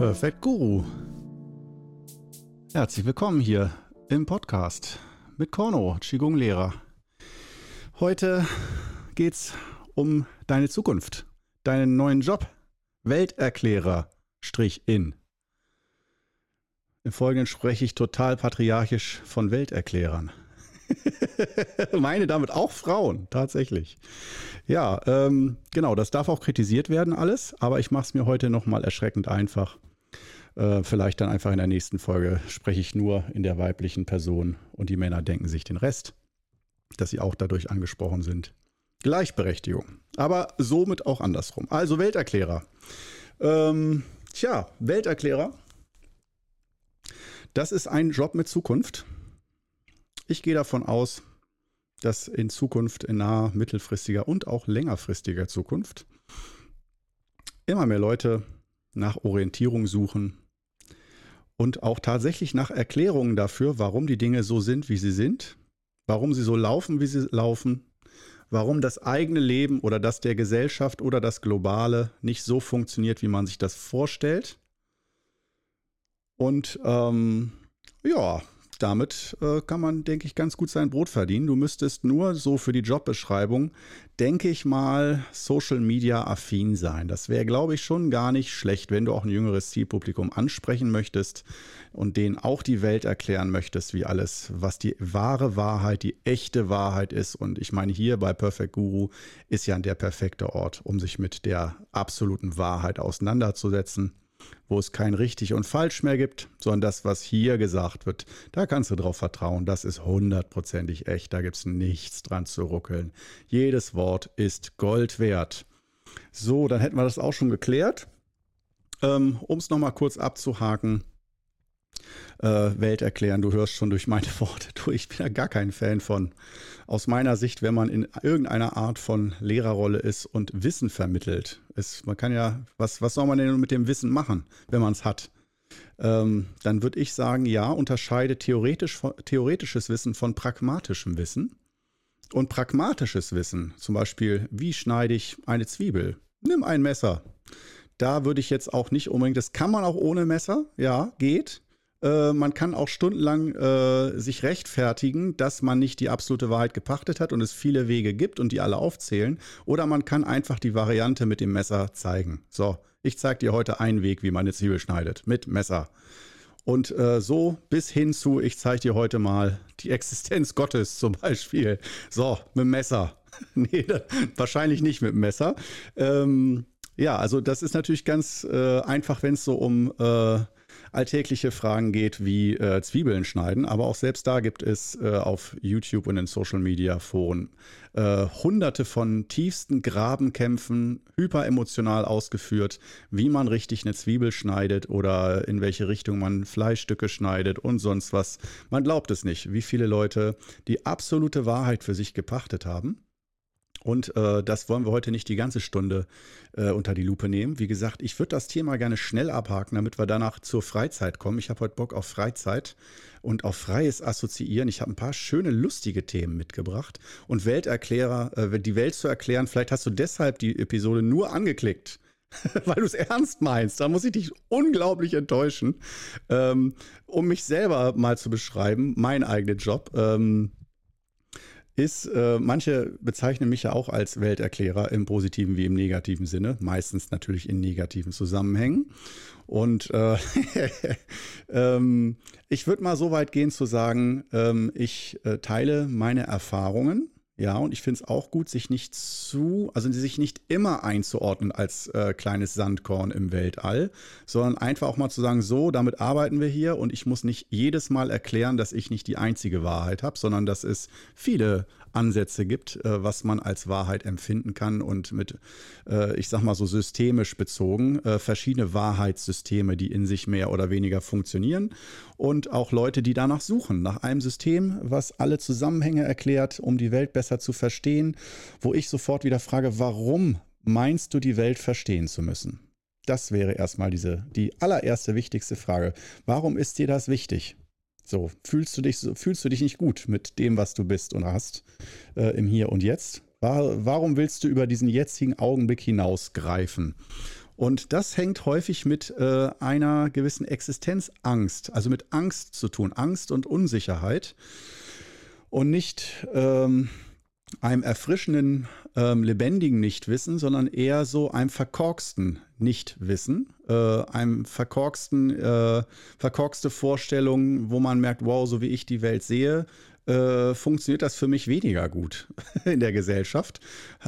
Perfect Guru. Herzlich willkommen hier im Podcast mit Korno, Qigong-Lehrer. Heute geht's um deine Zukunft, deinen neuen Job, Welterklärer-in. Im Folgenden spreche ich total patriarchisch von Welterklärern. Meine damit auch Frauen, tatsächlich. Ja, ähm, genau, das darf auch kritisiert werden alles, aber ich mache es mir heute nochmal erschreckend einfach. Äh, vielleicht dann einfach in der nächsten Folge spreche ich nur in der weiblichen Person und die Männer denken sich den Rest, dass sie auch dadurch angesprochen sind. Gleichberechtigung, aber somit auch andersrum. Also Welterklärer. Ähm, tja, Welterklärer, das ist ein Job mit Zukunft. Ich gehe davon aus, dass in Zukunft, in naher, mittelfristiger und auch längerfristiger Zukunft, immer mehr Leute nach Orientierung suchen und auch tatsächlich nach Erklärungen dafür, warum die Dinge so sind, wie sie sind, warum sie so laufen, wie sie laufen, warum das eigene Leben oder das der Gesellschaft oder das Globale nicht so funktioniert, wie man sich das vorstellt. Und ähm, ja, damit äh, kann man, denke ich, ganz gut sein Brot verdienen. Du müsstest nur so für die Jobbeschreibung, denke ich mal, Social Media affin sein. Das wäre, glaube ich, schon gar nicht schlecht, wenn du auch ein jüngeres Zielpublikum ansprechen möchtest und denen auch die Welt erklären möchtest, wie alles, was die wahre Wahrheit, die echte Wahrheit ist. Und ich meine, hier bei Perfect Guru ist ja der perfekte Ort, um sich mit der absoluten Wahrheit auseinanderzusetzen wo es kein richtig und falsch mehr gibt, sondern das, was hier gesagt wird, da kannst du drauf vertrauen, das ist hundertprozentig echt, da gibt es nichts dran zu ruckeln. Jedes Wort ist Gold wert. So, dann hätten wir das auch schon geklärt. Ähm, um es nochmal kurz abzuhaken, äh, Welt erklären. Du hörst schon durch meine Worte, du, ich bin ja gar kein Fan von. Aus meiner Sicht, wenn man in irgendeiner Art von Lehrerrolle ist und Wissen vermittelt, ist, man kann ja, was, was soll man denn mit dem Wissen machen, wenn man es hat? Ähm, dann würde ich sagen, ja, unterscheide theoretisch, theoretisches Wissen von pragmatischem Wissen. Und pragmatisches Wissen, zum Beispiel, wie schneide ich eine Zwiebel? Nimm ein Messer. Da würde ich jetzt auch nicht unbedingt, das kann man auch ohne Messer, ja, geht. Äh, man kann auch stundenlang äh, sich rechtfertigen, dass man nicht die absolute Wahrheit gepachtet hat und es viele Wege gibt und die alle aufzählen. Oder man kann einfach die Variante mit dem Messer zeigen. So, ich zeige dir heute einen Weg, wie man eine Zwiebel schneidet. Mit Messer. Und äh, so bis hin zu, ich zeige dir heute mal die Existenz Gottes zum Beispiel. So, mit dem Messer. nee, wahrscheinlich nicht mit dem Messer. Ähm, ja, also das ist natürlich ganz äh, einfach, wenn es so um äh, alltägliche Fragen geht wie äh, Zwiebeln schneiden. Aber auch selbst da gibt es äh, auf YouTube und in Social Media Foren äh, hunderte von tiefsten Grabenkämpfen, hyperemotional ausgeführt, wie man richtig eine Zwiebel schneidet oder in welche Richtung man Fleischstücke schneidet und sonst was. Man glaubt es nicht, wie viele Leute die absolute Wahrheit für sich gepachtet haben und äh, das wollen wir heute nicht die ganze Stunde äh, unter die Lupe nehmen. Wie gesagt, ich würde das Thema gerne schnell abhaken, damit wir danach zur Freizeit kommen. Ich habe heute Bock auf Freizeit und auf freies Assoziieren. Ich habe ein paar schöne, lustige Themen mitgebracht. Und Welterklärer, äh, die Welt zu erklären, vielleicht hast du deshalb die Episode nur angeklickt. weil du es ernst meinst. Da muss ich dich unglaublich enttäuschen. Ähm, um mich selber mal zu beschreiben, mein eigener Job. Ähm, ist, äh, manche bezeichnen mich ja auch als Welterklärer im positiven wie im negativen Sinne, meistens natürlich in negativen Zusammenhängen. Und äh, ähm, ich würde mal so weit gehen zu sagen, ähm, ich äh, teile meine Erfahrungen ja, und ich finde es auch gut, sich nicht zu, also sich nicht immer einzuordnen als äh, kleines Sandkorn im Weltall, sondern einfach auch mal zu sagen, so, damit arbeiten wir hier und ich muss nicht jedes Mal erklären, dass ich nicht die einzige Wahrheit habe, sondern dass es viele Ansätze gibt, äh, was man als Wahrheit empfinden kann und mit, äh, ich sag mal so systemisch bezogen, äh, verschiedene Wahrheitssysteme, die in sich mehr oder weniger funktionieren und auch Leute, die danach suchen, nach einem System, was alle Zusammenhänge erklärt, um die Welt besser zu verstehen, wo ich sofort wieder frage, warum meinst du die Welt verstehen zu müssen? Das wäre erstmal diese, die allererste wichtigste Frage. Warum ist dir das wichtig? So, fühlst du dich, fühlst du dich nicht gut mit dem, was du bist und hast äh, im Hier und Jetzt? War, warum willst du über diesen jetzigen Augenblick hinausgreifen? Und das hängt häufig mit äh, einer gewissen Existenzangst, also mit Angst zu tun, Angst und Unsicherheit. Und nicht ähm, einem erfrischenden, ähm, lebendigen Nichtwissen, sondern eher so einem verkorksten Nichtwissen, äh, einem verkorksten, äh, verkorkste Vorstellung, wo man merkt, wow, so wie ich die Welt sehe, äh, funktioniert das für mich weniger gut in der Gesellschaft.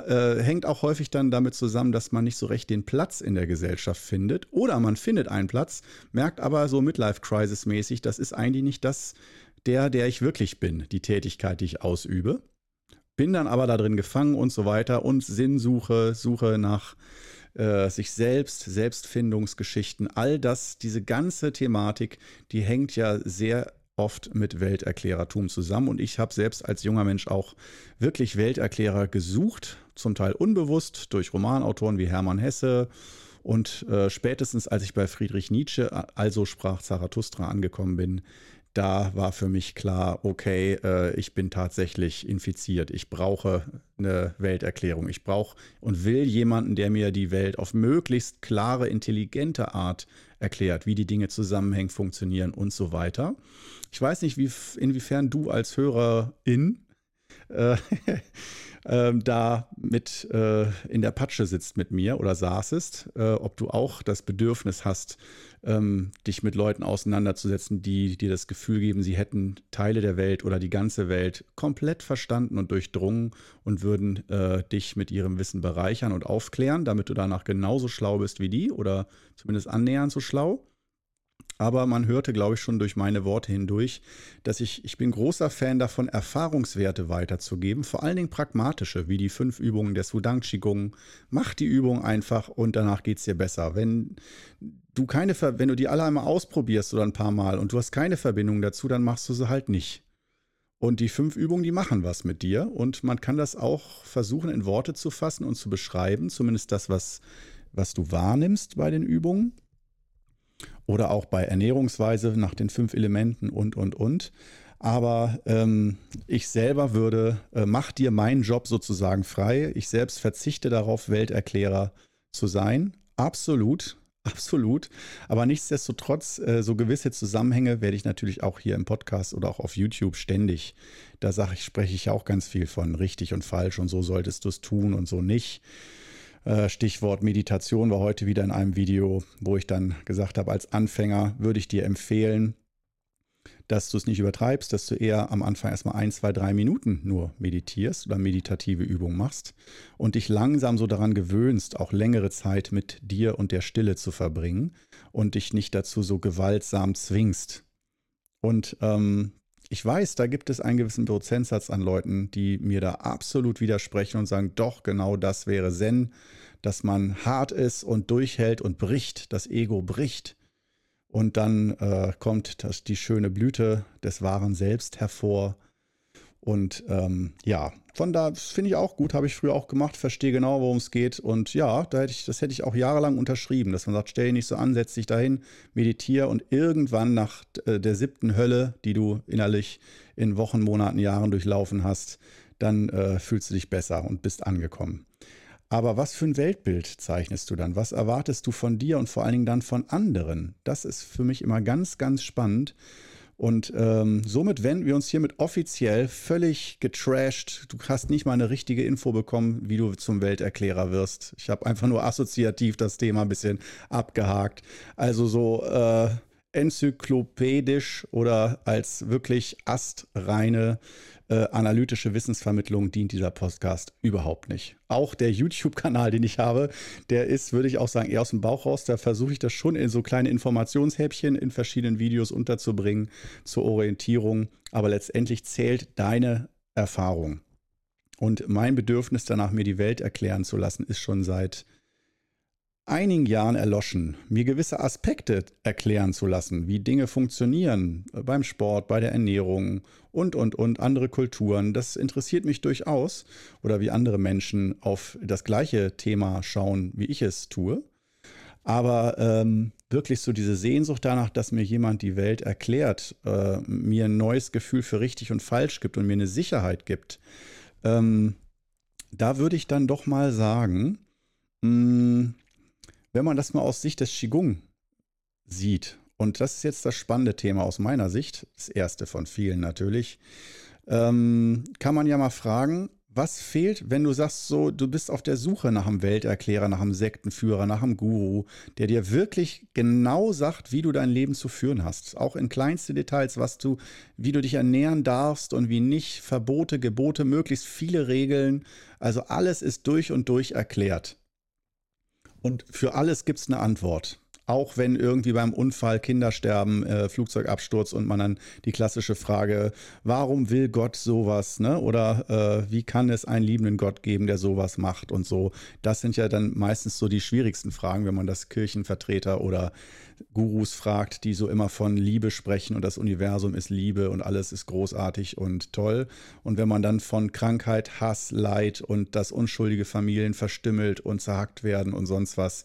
Äh, hängt auch häufig dann damit zusammen, dass man nicht so recht den Platz in der Gesellschaft findet. Oder man findet einen Platz, merkt aber so Midlife-Crisis-mäßig, das ist eigentlich nicht das, der, der ich wirklich bin, die Tätigkeit, die ich ausübe. Bin dann aber da drin gefangen und so weiter und Sinnsuche, Suche nach äh, sich selbst, Selbstfindungsgeschichten, all das, diese ganze Thematik, die hängt ja sehr oft mit Welterklärertum zusammen. Und ich habe selbst als junger Mensch auch wirklich Welterklärer gesucht, zum Teil unbewusst durch Romanautoren wie Hermann Hesse. Und äh, spätestens als ich bei Friedrich Nietzsche, also sprach Zarathustra, angekommen bin, da war für mich klar, okay, äh, ich bin tatsächlich infiziert. Ich brauche eine Welterklärung. Ich brauche und will jemanden, der mir die Welt auf möglichst klare, intelligente Art erklärt, wie die Dinge zusammenhängen, funktionieren und so weiter. Ich weiß nicht, wie, inwiefern du als Hörerin äh, äh, da mit äh, in der Patsche sitzt mit mir oder saßest, äh, ob du auch das Bedürfnis hast, ähm, dich mit Leuten auseinanderzusetzen, die dir das Gefühl geben, sie hätten Teile der Welt oder die ganze Welt komplett verstanden und durchdrungen und würden äh, dich mit ihrem Wissen bereichern und aufklären, damit du danach genauso schlau bist wie die oder zumindest annähernd so schlau. Aber man hörte, glaube ich, schon durch meine Worte hindurch, dass ich, ich bin großer Fan davon, Erfahrungswerte weiterzugeben, vor allen Dingen pragmatische, wie die fünf Übungen der Sudang Qigong. Mach die Übung einfach und danach geht es dir besser. Wenn du keine, wenn du die alle einmal ausprobierst oder ein paar Mal und du hast keine Verbindung dazu, dann machst du sie halt nicht. Und die fünf Übungen, die machen was mit dir. Und man kann das auch versuchen, in Worte zu fassen und zu beschreiben, zumindest das, was, was du wahrnimmst bei den Übungen oder auch bei Ernährungsweise nach den fünf Elementen und, und, und. Aber ähm, ich selber würde, äh, mach dir meinen Job sozusagen frei. Ich selbst verzichte darauf, Welterklärer zu sein. Absolut, absolut. Aber nichtsdestotrotz, äh, so gewisse Zusammenhänge werde ich natürlich auch hier im Podcast oder auch auf YouTube ständig. Da sage ich, spreche ich auch ganz viel von richtig und falsch und so solltest du es tun und so nicht. Äh, Stichwort Meditation war heute wieder in einem Video, wo ich dann gesagt habe, als Anfänger würde ich dir empfehlen, dass du es nicht übertreibst, dass du eher am Anfang erstmal ein, zwei, drei Minuten nur meditierst oder meditative Übungen machst und dich langsam so daran gewöhnst, auch längere Zeit mit dir und der Stille zu verbringen und dich nicht dazu so gewaltsam zwingst. Und ähm, ich weiß, da gibt es einen gewissen Prozentsatz an Leuten, die mir da absolut widersprechen und sagen, doch, genau das wäre Zen, dass man hart ist und durchhält und bricht, das Ego bricht. Und dann äh, kommt das, die schöne Blüte des wahren Selbst hervor. Und ähm, ja, von da finde ich auch gut, habe ich früher auch gemacht, verstehe genau, worum es geht. Und ja, da hätte ich, das hätte ich auch jahrelang unterschrieben, dass man sagt, stell dich nicht so an, setz dich dahin, meditiere und irgendwann nach äh, der siebten Hölle, die du innerlich in Wochen, Monaten, Jahren durchlaufen hast, dann äh, fühlst du dich besser und bist angekommen. Aber was für ein Weltbild zeichnest du dann? Was erwartest du von dir und vor allen Dingen dann von anderen? Das ist für mich immer ganz, ganz spannend und ähm, somit wenden wir uns hiermit offiziell völlig getrashed. Du hast nicht mal eine richtige Info bekommen, wie du zum Welterklärer wirst. Ich habe einfach nur assoziativ das Thema ein bisschen abgehakt. Also so äh, enzyklopädisch oder als wirklich astreine äh, analytische Wissensvermittlung dient dieser Podcast überhaupt nicht. Auch der YouTube-Kanal, den ich habe, der ist, würde ich auch sagen, eher aus dem Bauch raus. Da versuche ich das schon in so kleine Informationshäppchen in verschiedenen Videos unterzubringen zur Orientierung. Aber letztendlich zählt deine Erfahrung. Und mein Bedürfnis danach, mir die Welt erklären zu lassen, ist schon seit einigen Jahren erloschen, mir gewisse Aspekte erklären zu lassen, wie Dinge funktionieren äh, beim Sport, bei der Ernährung und, und, und andere Kulturen. Das interessiert mich durchaus oder wie andere Menschen auf das gleiche Thema schauen, wie ich es tue. Aber ähm, wirklich so diese Sehnsucht danach, dass mir jemand die Welt erklärt, äh, mir ein neues Gefühl für richtig und falsch gibt und mir eine Sicherheit gibt, ähm, da würde ich dann doch mal sagen, mh, hm, wenn man das mal aus Sicht des Qigong sieht, und das ist jetzt das spannende Thema aus meiner Sicht, das erste von vielen natürlich, ähm, kann man ja mal fragen, was fehlt, wenn du sagst, so, du bist auf der Suche nach einem Welterklärer, nach einem Sektenführer, nach einem Guru, der dir wirklich genau sagt, wie du dein Leben zu führen hast. Auch in kleinste Details, was du, wie du dich ernähren darfst und wie nicht, Verbote, Gebote, möglichst viele Regeln. Also alles ist durch und durch erklärt. Und für alles gibt es eine Antwort auch wenn irgendwie beim Unfall Kinder sterben, äh, Flugzeugabsturz und man dann die klassische Frage, warum will Gott sowas, ne? Oder äh, wie kann es einen liebenden Gott geben, der sowas macht und so. Das sind ja dann meistens so die schwierigsten Fragen, wenn man das Kirchenvertreter oder Gurus fragt, die so immer von Liebe sprechen und das Universum ist Liebe und alles ist großartig und toll. Und wenn man dann von Krankheit, Hass, Leid und dass unschuldige Familien verstümmelt und zerhackt werden und sonst was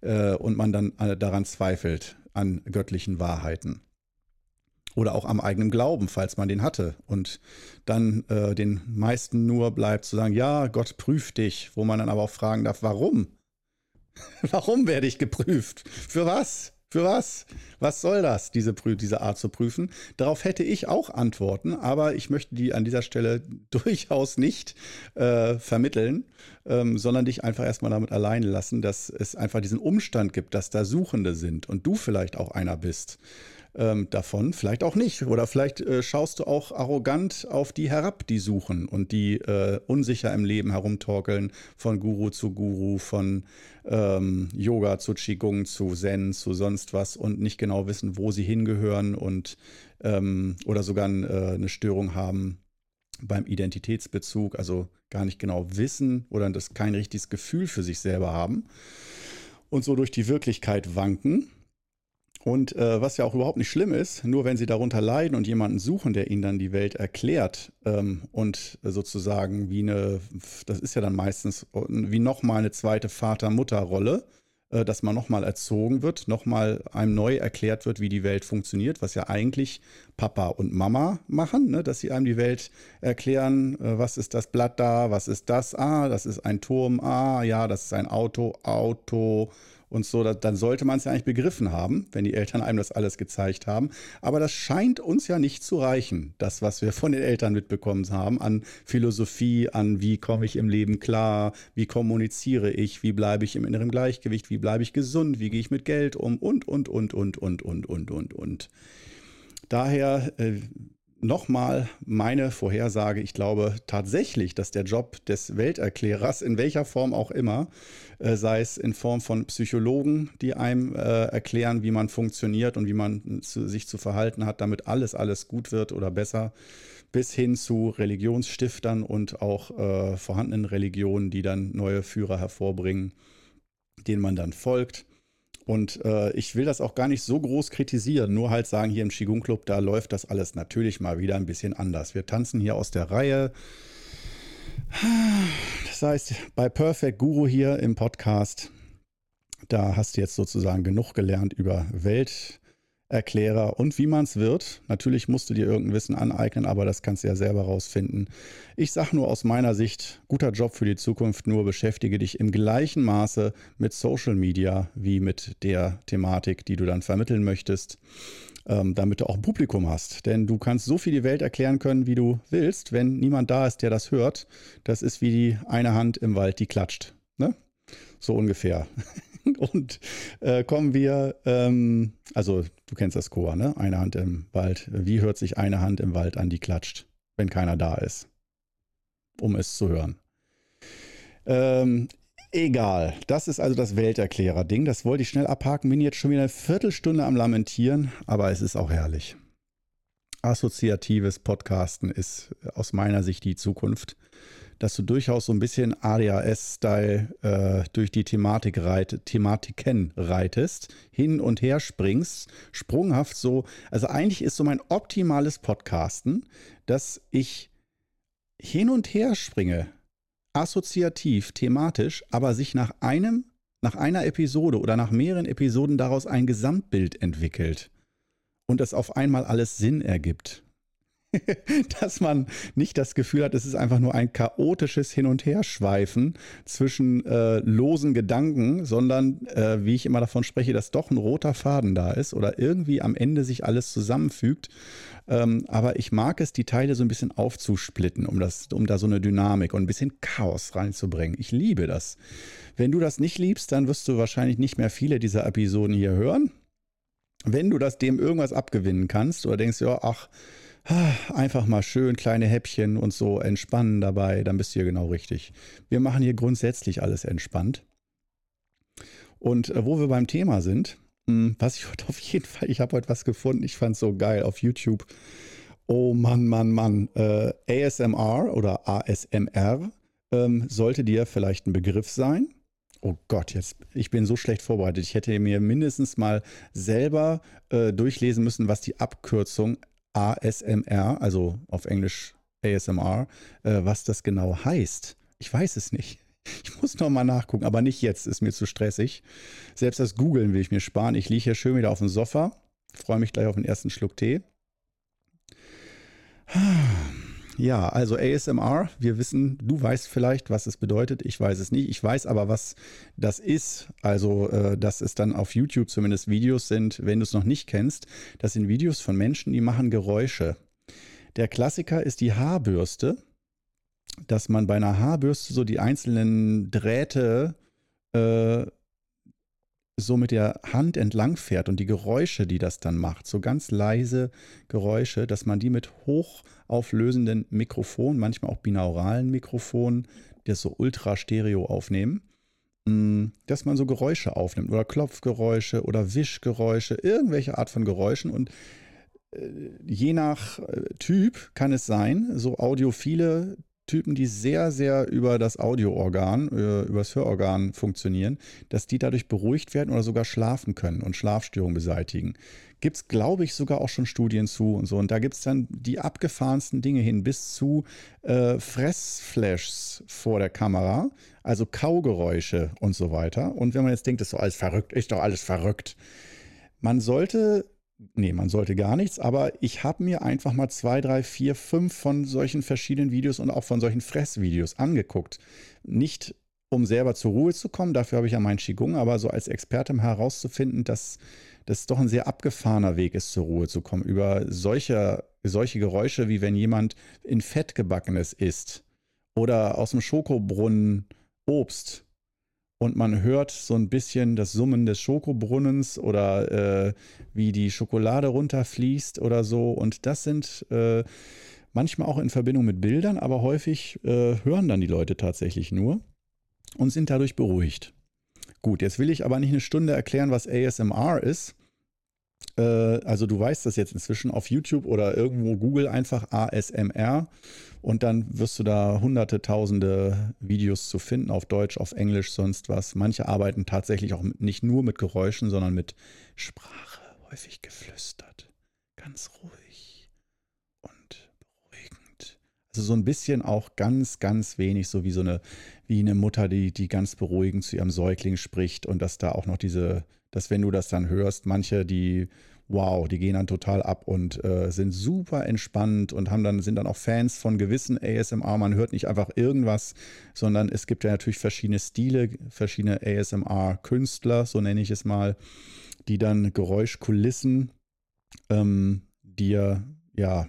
äh, und man dann äh, daran zweifelt, an göttlichen Wahrheiten. Oder auch am eigenen Glauben, falls man den hatte. Und dann äh, den meisten nur bleibt zu sagen, ja, Gott prüft dich, wo man dann aber auch fragen darf, warum? warum werde ich geprüft? Für was? Für was? Was soll das, diese, diese Art zu prüfen? Darauf hätte ich auch Antworten, aber ich möchte die an dieser Stelle durchaus nicht äh, vermitteln, ähm, sondern dich einfach erstmal damit alleine lassen, dass es einfach diesen Umstand gibt, dass da Suchende sind und du vielleicht auch einer bist ähm, davon, vielleicht auch nicht. Oder vielleicht äh, schaust du auch arrogant auf die herab, die suchen und die äh, unsicher im Leben herumtorkeln, von Guru zu Guru, von ähm, Yoga zu Qigong zu Zen zu sonst was und nicht genau wissen, wo sie hingehören und ähm, oder sogar äh, eine Störung haben beim Identitätsbezug, also gar nicht genau wissen oder das kein richtiges Gefühl für sich selber haben und so durch die Wirklichkeit wanken und äh, was ja auch überhaupt nicht schlimm ist, nur wenn sie darunter leiden und jemanden suchen, der ihnen dann die Welt erklärt ähm, und sozusagen wie eine, das ist ja dann meistens wie nochmal eine zweite Vater-Mutter-Rolle, äh, dass man nochmal erzogen wird, nochmal einem neu erklärt wird, wie die Welt funktioniert, was ja eigentlich Papa und Mama machen, ne? dass sie einem die Welt erklären, äh, was ist das Blatt da, was ist das, ah, das ist ein Turm, ah, ja, das ist ein Auto, Auto und so, dann sollte man es ja eigentlich begriffen haben, wenn die Eltern einem das alles gezeigt haben. Aber das scheint uns ja nicht zu reichen, das, was wir von den Eltern mitbekommen haben, an Philosophie, an wie komme ich im Leben klar, wie kommuniziere ich, wie bleibe ich im inneren Gleichgewicht, wie bleibe ich gesund, wie gehe ich mit Geld um und, und, und, und, und, und, und, und, und. Daher äh, nochmal meine Vorhersage. Ich glaube tatsächlich, dass der Job des Welterklärers, in welcher Form auch immer, äh, sei es in Form von Psychologen, die einem äh, erklären, wie man funktioniert und wie man zu, sich zu verhalten hat, damit alles, alles gut wird oder besser, bis hin zu Religionsstiftern und auch äh, vorhandenen Religionen, die dann neue Führer hervorbringen, denen man dann folgt. Und äh, ich will das auch gar nicht so groß kritisieren, nur halt sagen, hier im Qigong Club, da läuft das alles natürlich mal wieder ein bisschen anders. Wir tanzen hier aus der Reihe. Das heißt, bei Perfect Guru hier im Podcast, da hast du jetzt sozusagen genug gelernt über Welt, Erklärer und wie man es wird. Natürlich musst du dir irgendein Wissen aneignen, aber das kannst du ja selber rausfinden. Ich sage nur aus meiner Sicht, guter Job für die Zukunft, nur beschäftige dich im gleichen Maße mit Social Media wie mit der Thematik, die du dann vermitteln möchtest, ähm, damit du auch Publikum hast. Denn du kannst so viel die Welt erklären können, wie du willst, wenn niemand da ist, der das hört. Das ist wie die eine Hand im Wald, die klatscht. Ne? So ungefähr. Und äh, kommen wir, ähm, also du kennst das Chor, ne? Eine Hand im Wald. Wie hört sich eine Hand im Wald an, die klatscht, wenn keiner da ist, um es zu hören? Ähm, egal. Das ist also das Welterklärer-Ding. Das wollte ich schnell abhaken. Bin jetzt schon wieder eine Viertelstunde am Lamentieren, aber es ist auch herrlich. Assoziatives Podcasten ist aus meiner Sicht die Zukunft dass du durchaus so ein bisschen ADHS-Style äh, durch die Thematik reit, Thematiken reitest, hin und her springst, sprunghaft so. Also eigentlich ist so mein optimales Podcasten, dass ich hin und her springe, assoziativ, thematisch, aber sich nach einem, nach einer Episode oder nach mehreren Episoden daraus ein Gesamtbild entwickelt und es auf einmal alles Sinn ergibt. dass man nicht das Gefühl hat, es ist einfach nur ein chaotisches Hin- und Herschweifen zwischen äh, losen Gedanken, sondern äh, wie ich immer davon spreche, dass doch ein roter Faden da ist oder irgendwie am Ende sich alles zusammenfügt. Ähm, aber ich mag es, die Teile so ein bisschen aufzusplitten, um, das, um da so eine Dynamik und ein bisschen Chaos reinzubringen. Ich liebe das. Wenn du das nicht liebst, dann wirst du wahrscheinlich nicht mehr viele dieser Episoden hier hören. Wenn du das dem irgendwas abgewinnen kannst oder denkst, ja, ach, einfach mal schön kleine Häppchen und so entspannen dabei, dann bist du hier genau richtig. Wir machen hier grundsätzlich alles entspannt. Und äh, wo wir beim Thema sind, hm, was ich heute auf jeden Fall, ich habe heute was gefunden, ich fand es so geil auf YouTube. Oh Mann, Mann, Mann. Äh, ASMR oder ASMR ähm, sollte dir vielleicht ein Begriff sein. Oh Gott, jetzt, ich bin so schlecht vorbereitet. Ich hätte mir mindestens mal selber äh, durchlesen müssen, was die Abkürzung ASMR, also auf Englisch ASMR, äh, was das genau heißt. Ich weiß es nicht. Ich muss noch mal nachgucken, aber nicht jetzt, ist mir zu stressig. Selbst das Googlen will ich mir sparen. Ich liege hier schön wieder auf dem Sofa, freue mich gleich auf den ersten Schluck Tee. Ja, also ASMR, wir wissen, du weißt vielleicht, was es bedeutet, ich weiß es nicht. Ich weiß aber, was das ist. Also, äh, dass es dann auf YouTube zumindest Videos sind, wenn du es noch nicht kennst. Das sind Videos von Menschen, die machen Geräusche. Der Klassiker ist die Haarbürste, dass man bei einer Haarbürste so die einzelnen Drähte äh, so mit der Hand entlang fährt und die Geräusche, die das dann macht, so ganz leise Geräusche, dass man die mit hochauflösenden Mikrofonen, manchmal auch binauralen Mikrofonen, die das so ultra stereo aufnehmen, mm, dass man so Geräusche aufnimmt oder Klopfgeräusche oder Wischgeräusche, irgendwelche Art von Geräuschen. Und äh, je nach äh, Typ kann es sein, so audiophile Typen, die sehr, sehr über das Audioorgan, äh, über das Hörorgan funktionieren, dass die dadurch beruhigt werden oder sogar schlafen können und Schlafstörungen beseitigen. Gibt es, glaube ich, sogar auch schon Studien zu und so. Und da gibt es dann die abgefahrensten Dinge hin, bis zu äh, Fressflashs vor der Kamera, also Kaugeräusche und so weiter. Und wenn man jetzt denkt, das ist doch alles verrückt, ist doch alles verrückt. Man sollte Nee, man sollte gar nichts, aber ich habe mir einfach mal zwei, drei, vier, fünf von solchen verschiedenen Videos und auch von solchen Fressvideos angeguckt. Nicht um selber zur Ruhe zu kommen, dafür habe ich ja meinen Qigong, aber so als Experte herauszufinden, dass das doch ein sehr abgefahrener Weg ist, zur Ruhe zu kommen. Über solche, solche Geräusche, wie wenn jemand in Fett gebackenes isst oder aus dem Schokobrunnen Obst und man hört so ein bisschen das Summen des Schokobrunnens oder äh, wie die Schokolade runterfließt oder so. Und das sind äh, manchmal auch in Verbindung mit Bildern, aber häufig äh, hören dann die Leute tatsächlich nur und sind dadurch beruhigt. Gut, jetzt will ich aber nicht eine Stunde erklären, was ASMR ist. Äh, also du weißt das jetzt inzwischen auf YouTube oder irgendwo Google einfach ASMR und dann wirst du da hunderte, tausende Videos zu finden, auf Deutsch, auf Englisch, sonst was. Manche arbeiten tatsächlich auch nicht nur mit Geräuschen, sondern mit Sprache, häufig geflüstert. Ganz ruhig und beruhigend. Also so ein bisschen auch ganz, ganz wenig, so wie so eine, wie eine Mutter, die, die ganz beruhigend zu ihrem Säugling spricht und dass da auch noch diese, dass wenn du das dann hörst, manche, die wow, die gehen dann total ab und äh, sind super entspannt und haben dann, sind dann auch Fans von gewissen ASMR. Man hört nicht einfach irgendwas, sondern es gibt ja natürlich verschiedene Stile, verschiedene ASMR-Künstler, so nenne ich es mal, die dann Geräuschkulissen ähm, dir ja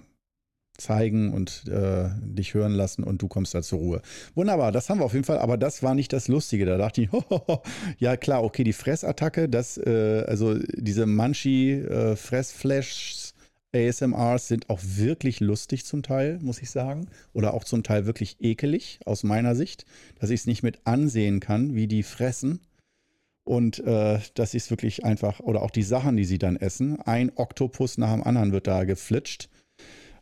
zeigen und äh, dich hören lassen und du kommst da zur Ruhe. Wunderbar, das haben wir auf jeden Fall, aber das war nicht das Lustige. Da dachte ich, hohoho, ja klar, okay, die Fressattacke, das, äh, also diese Munchie-Fressflashs, äh, ASMRs sind auch wirklich lustig zum Teil, muss ich sagen. Oder auch zum Teil wirklich ekelig aus meiner Sicht, dass ich es nicht mit ansehen kann, wie die fressen. Und äh, das ist wirklich einfach, oder auch die Sachen, die sie dann essen. Ein Oktopus nach dem anderen wird da geflitscht.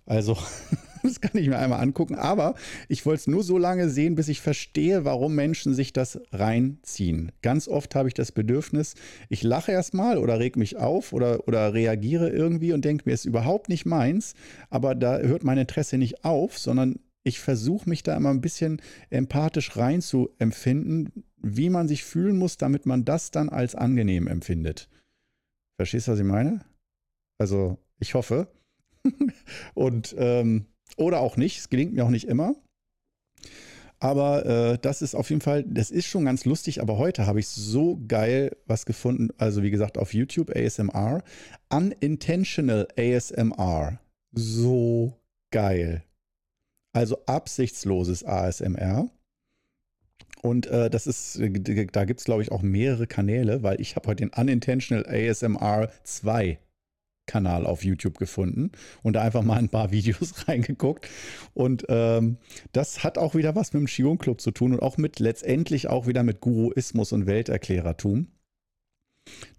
Also, das kann ich mir einmal angucken. Aber ich wollte es nur so lange sehen, bis ich verstehe, warum Menschen sich das reinziehen. Ganz oft habe ich das Bedürfnis, ich lache erstmal oder reg mich auf oder, oder reagiere irgendwie und denke mir, es ist überhaupt nicht meins. Aber da hört mein Interesse nicht auf, sondern ich versuche mich da immer ein bisschen empathisch rein zu empfinden, wie man sich fühlen muss, damit man das dann als angenehm empfindet. Verstehst du, was ich meine? Also, ich hoffe. und ähm, oder auch nicht. Es gelingt mir auch nicht immer. Aber äh, das ist auf jeden Fall, das ist schon ganz lustig. Aber heute habe ich so geil was gefunden. Also wie gesagt auf YouTube ASMR. Unintentional ASMR. So geil. Also absichtsloses ASMR. Und äh, das ist, da gibt es, glaube ich, auch mehrere Kanäle, weil ich habe heute den Unintentional ASMR 2 Kanal auf YouTube gefunden und da einfach mal ein paar Videos reingeguckt. Und ähm, das hat auch wieder was mit dem Shion Club zu tun und auch mit letztendlich auch wieder mit Guruismus und Welterklärertum.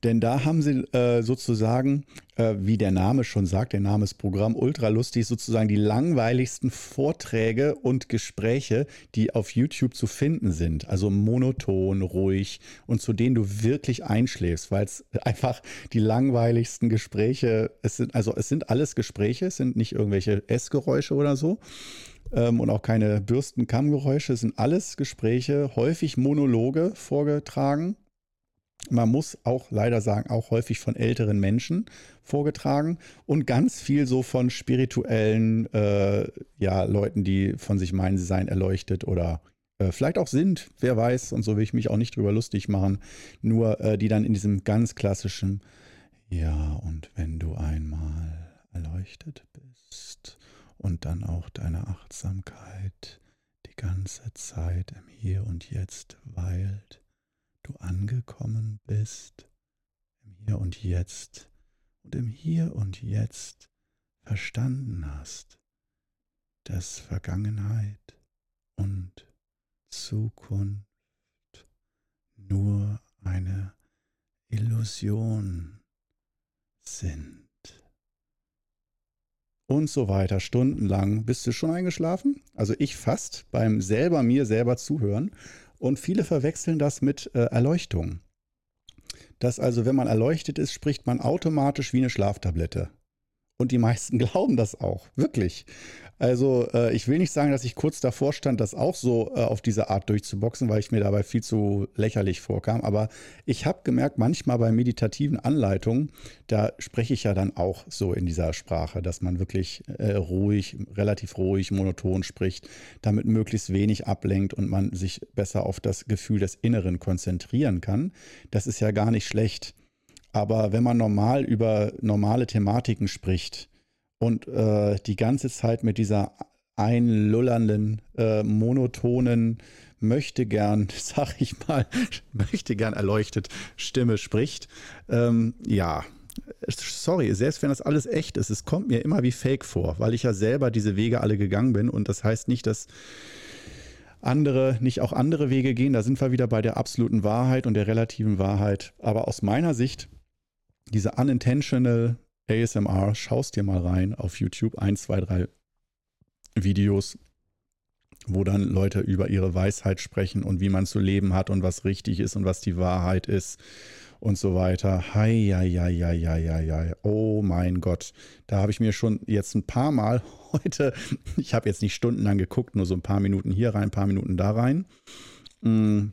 Denn da haben sie äh, sozusagen, äh, wie der Name schon sagt, der Name ist Programm Ultra Lustig, sozusagen die langweiligsten Vorträge und Gespräche, die auf YouTube zu finden sind. Also monoton, ruhig und zu denen du wirklich einschläfst, weil es einfach die langweiligsten Gespräche, es sind, also es sind alles Gespräche, es sind nicht irgendwelche Essgeräusche oder so. Ähm, und auch keine Bürsten-Kammgeräusche, es sind alles Gespräche, häufig Monologe vorgetragen, man muss auch leider sagen, auch häufig von älteren Menschen vorgetragen und ganz viel so von spirituellen äh, ja, Leuten, die von sich meinen, sie seien erleuchtet oder äh, vielleicht auch sind, wer weiß, und so will ich mich auch nicht drüber lustig machen, nur äh, die dann in diesem ganz klassischen, ja, und wenn du einmal erleuchtet bist und dann auch deine Achtsamkeit die ganze Zeit im Hier und Jetzt weilt, du angekommen bist, im Hier und Jetzt und im Hier und Jetzt verstanden hast, dass Vergangenheit und Zukunft nur eine Illusion sind. Und so weiter, stundenlang. Bist du schon eingeschlafen? Also ich fast beim selber mir selber zuhören und viele verwechseln das mit äh, Erleuchtung. Dass also, wenn man erleuchtet ist, spricht man automatisch wie eine Schlaftablette. Und die meisten glauben das auch, wirklich. Also äh, ich will nicht sagen, dass ich kurz davor stand, das auch so äh, auf diese Art durchzuboxen, weil ich mir dabei viel zu lächerlich vorkam. Aber ich habe gemerkt, manchmal bei meditativen Anleitungen, da spreche ich ja dann auch so in dieser Sprache, dass man wirklich äh, ruhig, relativ ruhig, monoton spricht, damit möglichst wenig ablenkt und man sich besser auf das Gefühl des Inneren konzentrieren kann. Das ist ja gar nicht schlecht. Aber wenn man normal über normale Thematiken spricht und äh, die ganze Zeit mit dieser einlullernden, äh, monotonen, möchte gern, sag ich mal, möchte gern erleuchtet Stimme spricht, ähm, ja, sorry, selbst wenn das alles echt ist, es kommt mir immer wie Fake vor, weil ich ja selber diese Wege alle gegangen bin und das heißt nicht, dass andere nicht auch andere Wege gehen. Da sind wir wieder bei der absoluten Wahrheit und der relativen Wahrheit. Aber aus meiner Sicht diese unintentional ASMR, schaust dir mal rein auf YouTube, ein, zwei, drei Videos, wo dann Leute über ihre Weisheit sprechen und wie man zu leben hat und was richtig ist und was die Wahrheit ist und so weiter. Hei, ja, ja, ja, ja, ja, ja. Oh mein Gott. Da habe ich mir schon jetzt ein paar Mal heute, ich habe jetzt nicht stundenlang geguckt, nur so ein paar Minuten hier rein, ein paar Minuten da rein. Hm,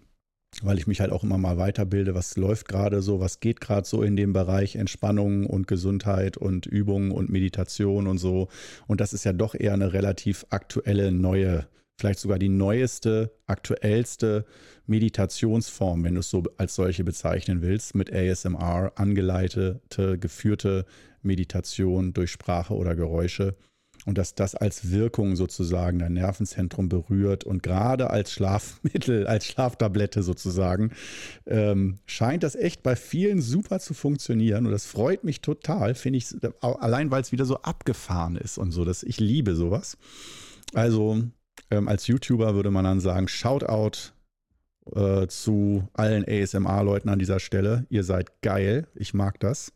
weil ich mich halt auch immer mal weiterbilde, was läuft gerade so, was geht gerade so in dem Bereich Entspannung und Gesundheit und Übungen und Meditation und so. Und das ist ja doch eher eine relativ aktuelle, neue, vielleicht sogar die neueste, aktuellste Meditationsform, wenn du es so als solche bezeichnen willst, mit ASMR angeleitete, geführte Meditation durch Sprache oder Geräusche und dass das als Wirkung sozusagen dein Nervenzentrum berührt und gerade als Schlafmittel, als Schlaftablette sozusagen, ähm, scheint das echt bei vielen super zu funktionieren und das freut mich total, finde ich, allein weil es wieder so abgefahren ist und so, dass ich liebe sowas. Also ähm, als YouTuber würde man dann sagen, Shoutout äh, zu allen ASMR-Leuten an dieser Stelle. Ihr seid geil, ich mag das.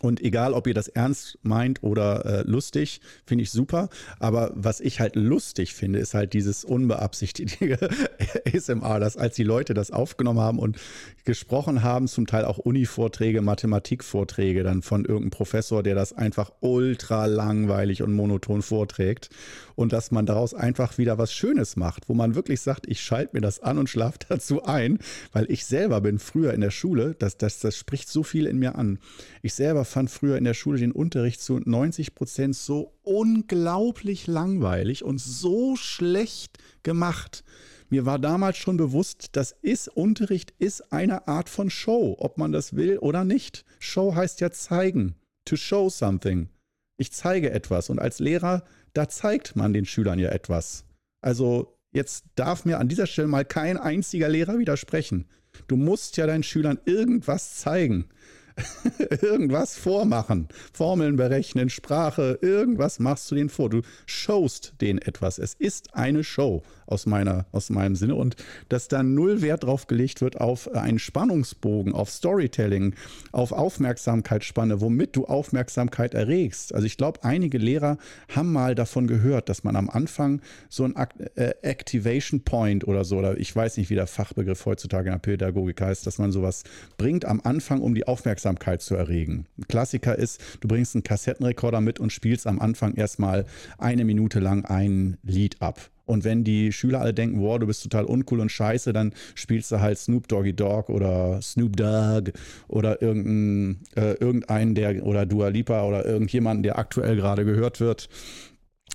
Und egal, ob ihr das ernst meint oder äh, lustig, finde ich super. Aber was ich halt lustig finde, ist halt dieses unbeabsichtigte ASMR, dass als die Leute das aufgenommen haben und gesprochen haben, zum Teil auch Uni-Vorträge, Mathematikvorträge, dann von irgendeinem Professor, der das einfach ultra langweilig und monoton vorträgt. Und dass man daraus einfach wieder was Schönes macht, wo man wirklich sagt, ich schalte mir das an und schlafe dazu ein, weil ich selber bin früher in der Schule, das, das, das spricht so viel in mir an. Ich selber fand früher in der Schule den Unterricht zu 90 Prozent so unglaublich langweilig und so schlecht gemacht. Mir war damals schon bewusst, das ist Unterricht ist eine Art von Show, ob man das will oder nicht. Show heißt ja zeigen, to show something. Ich zeige etwas und als Lehrer, da zeigt man den Schülern ja etwas. Also jetzt darf mir an dieser Stelle mal kein einziger Lehrer widersprechen. Du musst ja deinen Schülern irgendwas zeigen. irgendwas vormachen, Formeln berechnen, Sprache, irgendwas machst du denen vor. Du showst denen etwas. Es ist eine Show aus, meiner, aus meinem Sinne und dass da null Wert drauf gelegt wird auf einen Spannungsbogen, auf Storytelling, auf Aufmerksamkeitsspanne, womit du Aufmerksamkeit erregst. Also ich glaube, einige Lehrer haben mal davon gehört, dass man am Anfang so ein äh, Activation Point oder so, oder ich weiß nicht, wie der Fachbegriff heutzutage in der Pädagogik heißt, dass man sowas bringt am Anfang, um die Aufmerksamkeit Aufmerksamkeit zu erregen. Ein Klassiker ist, du bringst einen Kassettenrekorder mit und spielst am Anfang erstmal eine Minute lang ein Lied ab. Und wenn die Schüler alle denken, wow, du bist total uncool und scheiße, dann spielst du halt Snoop Doggy Dog oder Snoop Dogg oder irgendein, äh, irgendeinen, der oder Dua Lipa oder irgendjemanden, der aktuell gerade gehört wird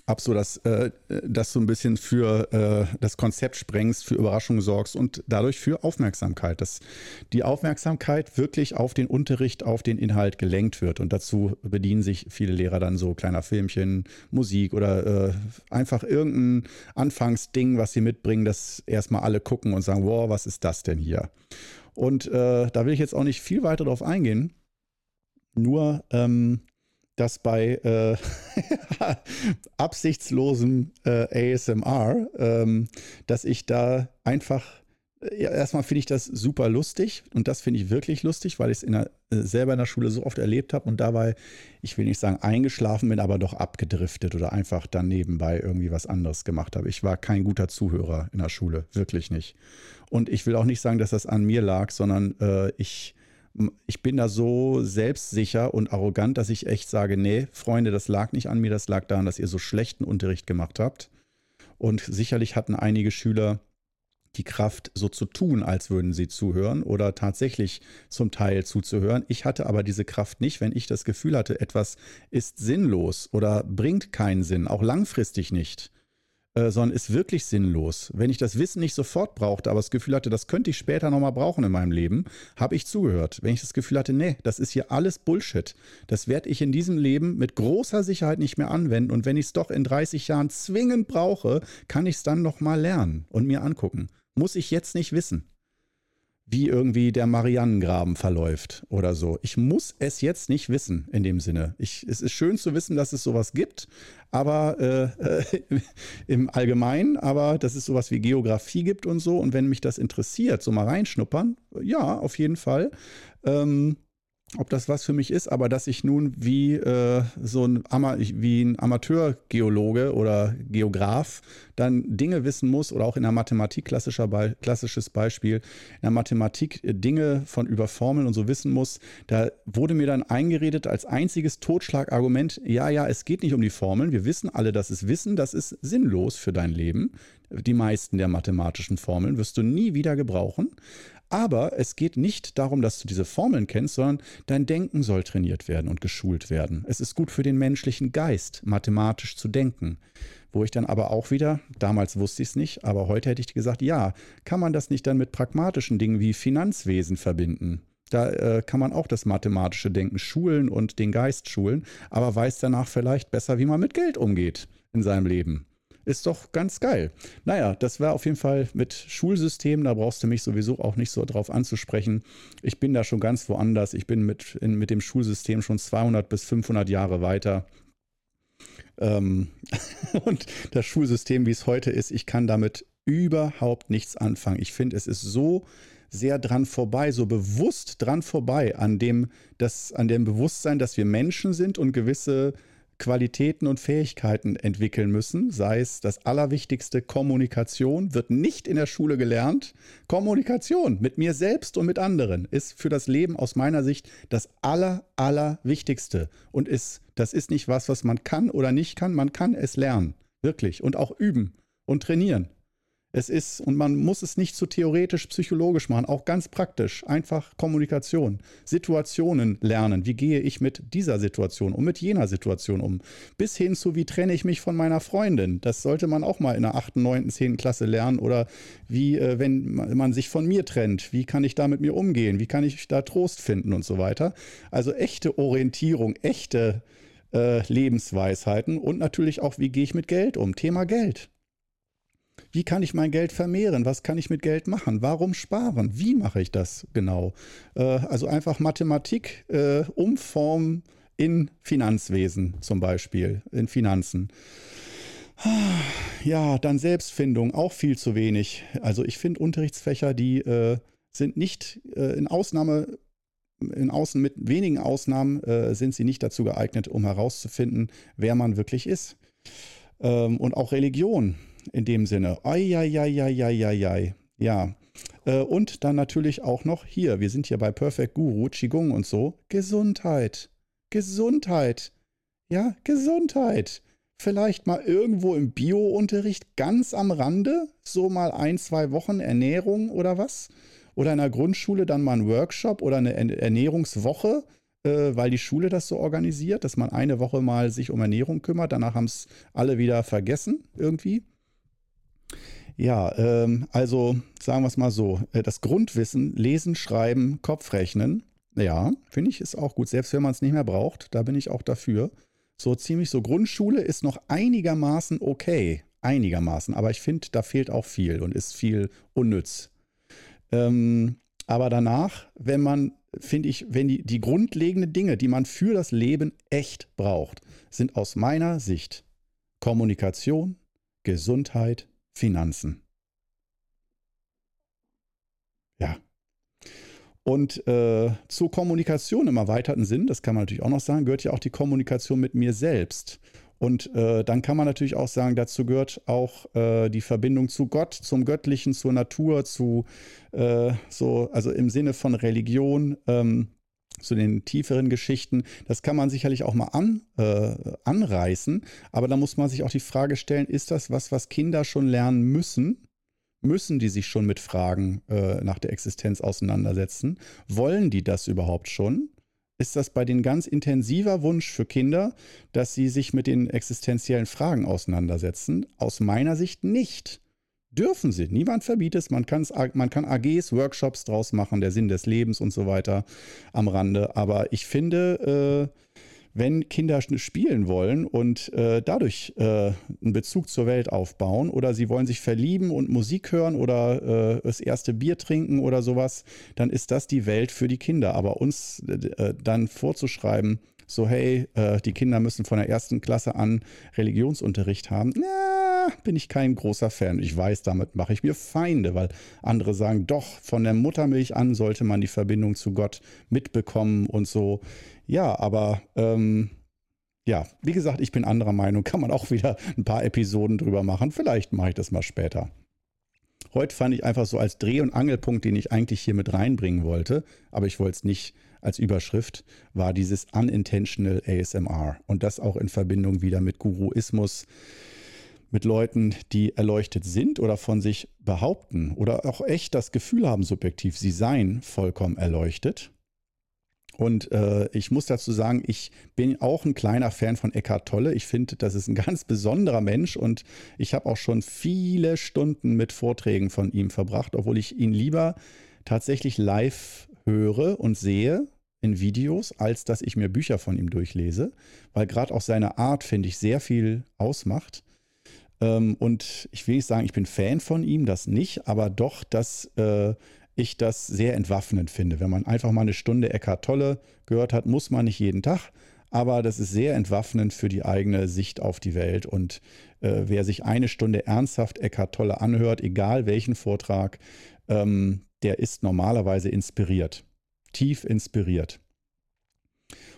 ab so, dass, äh, dass du ein bisschen für äh, das Konzept sprengst, für Überraschungen sorgst und dadurch für Aufmerksamkeit, dass die Aufmerksamkeit wirklich auf den Unterricht, auf den Inhalt gelenkt wird. Und dazu bedienen sich viele Lehrer dann so kleiner Filmchen, Musik oder äh, einfach irgendein Anfangsding, was sie mitbringen, dass erstmal alle gucken und sagen, wow, was ist das denn hier? Und äh, da will ich jetzt auch nicht viel weiter drauf eingehen. Nur ähm, dass bei äh, absichtslosem äh, ASMR, ähm, dass ich da einfach, äh, ja, erstmal finde ich das super lustig und das finde ich wirklich lustig, weil ich es äh, selber in der Schule so oft erlebt habe und dabei, ich will nicht sagen eingeschlafen bin, aber doch abgedriftet oder einfach dann nebenbei irgendwie was anderes gemacht habe. Ich war kein guter Zuhörer in der Schule, wirklich nicht. Und ich will auch nicht sagen, dass das an mir lag, sondern äh, ich ich bin da so selbstsicher und arrogant, dass ich echt sage, nee, Freunde, das lag nicht an mir, das lag daran, dass ihr so schlechten Unterricht gemacht habt. Und sicherlich hatten einige Schüler die Kraft, so zu tun, als würden sie zuhören oder tatsächlich zum Teil zuzuhören. Ich hatte aber diese Kraft nicht, wenn ich das Gefühl hatte, etwas ist sinnlos oder bringt keinen Sinn, auch langfristig nicht äh, sondern ist wirklich sinnlos. Wenn ich das Wissen nicht sofort brauchte, aber das Gefühl hatte, das könnte ich später nochmal brauchen in meinem Leben, habe ich zugehört. Wenn ich das Gefühl hatte, nee, das ist hier alles Bullshit, das werde ich in diesem Leben mit großer Sicherheit nicht mehr anwenden und wenn ich es doch in 30 Jahren zwingend brauche, kann ich es dann nochmal lernen und mir angucken. Muss ich jetzt nicht wissen wie irgendwie der Marianengraben verläuft oder so. Ich muss es jetzt nicht wissen in dem Sinne. Ich, es ist schön zu wissen, dass es sowas gibt, aber äh, im Allgemeinen, aber dass es sowas wie Geografie gibt und so. Und wenn mich das interessiert, so mal reinschnuppern, ja, auf jeden Fall. Ähm, ob das was für mich ist, aber dass ich nun wie so ein, wie ein Amateurgeologe oder Geograf dann Dinge wissen muss oder auch in der Mathematik klassischer Be klassisches Beispiel, in der Mathematik Dinge von über Formeln und so wissen muss, da wurde mir dann eingeredet als einziges Totschlagargument, ja, ja, es geht nicht um die Formeln, wir wissen alle, dass es Wissen, das ist sinnlos für dein Leben. Die meisten der mathematischen Formeln wirst du nie wieder gebrauchen. Aber es geht nicht darum, dass du diese Formeln kennst, sondern dein Denken soll trainiert werden und geschult werden. Es ist gut für den menschlichen Geist, mathematisch zu denken. Wo ich dann aber auch wieder, damals wusste ich es nicht, aber heute hätte ich gesagt, ja, kann man das nicht dann mit pragmatischen Dingen wie Finanzwesen verbinden? Da äh, kann man auch das mathematische Denken schulen und den Geist schulen, aber weiß danach vielleicht besser, wie man mit Geld umgeht in seinem Leben. Ist doch ganz geil. Naja, das war auf jeden Fall mit Schulsystemen. Da brauchst du mich sowieso auch nicht so drauf anzusprechen. Ich bin da schon ganz woanders. Ich bin mit, in, mit dem Schulsystem schon 200 bis 500 Jahre weiter. Ähm, und das Schulsystem, wie es heute ist, ich kann damit überhaupt nichts anfangen. Ich finde, es ist so sehr dran vorbei, so bewusst dran vorbei an dem, das, an dem Bewusstsein, dass wir Menschen sind und gewisse Qualitäten und Fähigkeiten entwickeln müssen, sei es das Allerwichtigste, Kommunikation, wird nicht in der Schule gelernt. Kommunikation mit mir selbst und mit anderen ist für das Leben aus meiner Sicht das Aller, Allerwichtigste und ist, das ist nicht was, was man kann oder nicht kann, man kann es lernen, wirklich und auch üben und trainieren. Es ist, und man muss es nicht zu so theoretisch, psychologisch machen, auch ganz praktisch. Einfach Kommunikation, Situationen lernen. Wie gehe ich mit dieser Situation um, mit jener Situation um? Bis hin zu, wie trenne ich mich von meiner Freundin? Das sollte man auch mal in der 8., 9., 10. Klasse lernen. Oder wie, äh, wenn man sich von mir trennt, wie kann ich da mit mir umgehen? Wie kann ich da Trost finden und so weiter? Also echte Orientierung, echte äh, Lebensweisheiten und natürlich auch, wie gehe ich mit Geld um? Thema Geld. Wie kann ich mein Geld vermehren? Was kann ich mit Geld machen? Warum sparen? Wie mache ich das genau? Äh, also einfach Mathematik äh, umformen in Finanzwesen zum Beispiel, in Finanzen. Ja, dann Selbstfindung, auch viel zu wenig. Also ich finde Unterrichtsfächer, die äh, sind nicht äh, in Ausnahme, in Außen, mit wenigen Ausnahmen äh, sind sie nicht dazu geeignet, um herauszufinden, wer man wirklich ist. Ähm, und auch Religion in dem Sinne. Eieieiei. Ja. Äh, und dann natürlich auch noch hier, wir sind hier bei Perfect Guru, Qigong und so. Gesundheit. Gesundheit. Ja, Gesundheit. Vielleicht mal irgendwo im Bio-Unterricht ganz am Rande, so mal ein, zwei Wochen Ernährung oder was? Oder in der Grundschule dann mal ein Workshop oder eine Ernährungswoche, äh, weil die Schule das so organisiert, dass man eine Woche mal sich um Ernährung kümmert. Danach haben es alle wieder vergessen irgendwie. Ja, ähm, also sagen wir es mal so, äh, das Grundwissen, Lesen, Schreiben, Kopfrechnen, ja, finde ich, ist auch gut, selbst wenn man es nicht mehr braucht, da bin ich auch dafür. So ziemlich so Grundschule ist noch einigermaßen okay, einigermaßen, aber ich finde, da fehlt auch viel und ist viel unnütz. Ähm, aber danach, wenn man, finde ich, wenn die, die grundlegenden Dinge, die man für das Leben echt braucht, sind aus meiner Sicht Kommunikation, Gesundheit, Finanzen. Ja. Und äh, zur Kommunikation im erweiterten Sinn, das kann man natürlich auch noch sagen, gehört ja auch die Kommunikation mit mir selbst. Und äh, dann kann man natürlich auch sagen, dazu gehört auch äh, die Verbindung zu Gott, zum Göttlichen, zur Natur, zu äh, so, also im Sinne von Religion. Ähm, zu den tieferen Geschichten. Das kann man sicherlich auch mal an, äh, anreißen, aber da muss man sich auch die Frage stellen, ist das was, was Kinder schon lernen müssen? Müssen die sich schon mit Fragen äh, nach der Existenz auseinandersetzen? Wollen die das überhaupt schon? Ist das bei denen ganz intensiver Wunsch für Kinder, dass sie sich mit den existenziellen Fragen auseinandersetzen? Aus meiner Sicht nicht. Dürfen sie. Niemand verbietet es. Man, man kann AGs, Workshops draus machen, der Sinn des Lebens und so weiter am Rande. Aber ich finde, äh, wenn Kinder spielen wollen und äh, dadurch äh, einen Bezug zur Welt aufbauen oder sie wollen sich verlieben und Musik hören oder äh, das erste Bier trinken oder sowas, dann ist das die Welt für die Kinder. Aber uns äh, dann vorzuschreiben, so, hey, äh, die Kinder müssen von der ersten Klasse an Religionsunterricht haben. Na, bin ich kein großer Fan. Ich weiß, damit mache ich mir Feinde, weil andere sagen, doch, von der Muttermilch an sollte man die Verbindung zu Gott mitbekommen und so. Ja, aber ähm, ja, wie gesagt, ich bin anderer Meinung. Kann man auch wieder ein paar Episoden drüber machen. Vielleicht mache ich das mal später. Heute fand ich einfach so als Dreh- und Angelpunkt, den ich eigentlich hier mit reinbringen wollte, aber ich wollte es nicht als Überschrift, war dieses Unintentional ASMR. Und das auch in Verbindung wieder mit Guruismus, mit Leuten, die erleuchtet sind oder von sich behaupten oder auch echt das Gefühl haben, subjektiv, sie seien vollkommen erleuchtet. Und äh, ich muss dazu sagen, ich bin auch ein kleiner Fan von Eckhart Tolle. Ich finde, das ist ein ganz besonderer Mensch und ich habe auch schon viele Stunden mit Vorträgen von ihm verbracht, obwohl ich ihn lieber tatsächlich live höre und sehe in Videos, als dass ich mir Bücher von ihm durchlese, weil gerade auch seine Art, finde ich, sehr viel ausmacht. Ähm, und ich will nicht sagen, ich bin Fan von ihm, das nicht, aber doch, dass äh, ich das sehr entwaffnend finde. Wenn man einfach mal eine Stunde Eckart Tolle gehört hat, muss man nicht jeden Tag, aber das ist sehr entwaffnend für die eigene Sicht auf die Welt. Und äh, wer sich eine Stunde ernsthaft Eckart Tolle anhört, egal welchen Vortrag, ähm, der ist normalerweise inspiriert, tief inspiriert.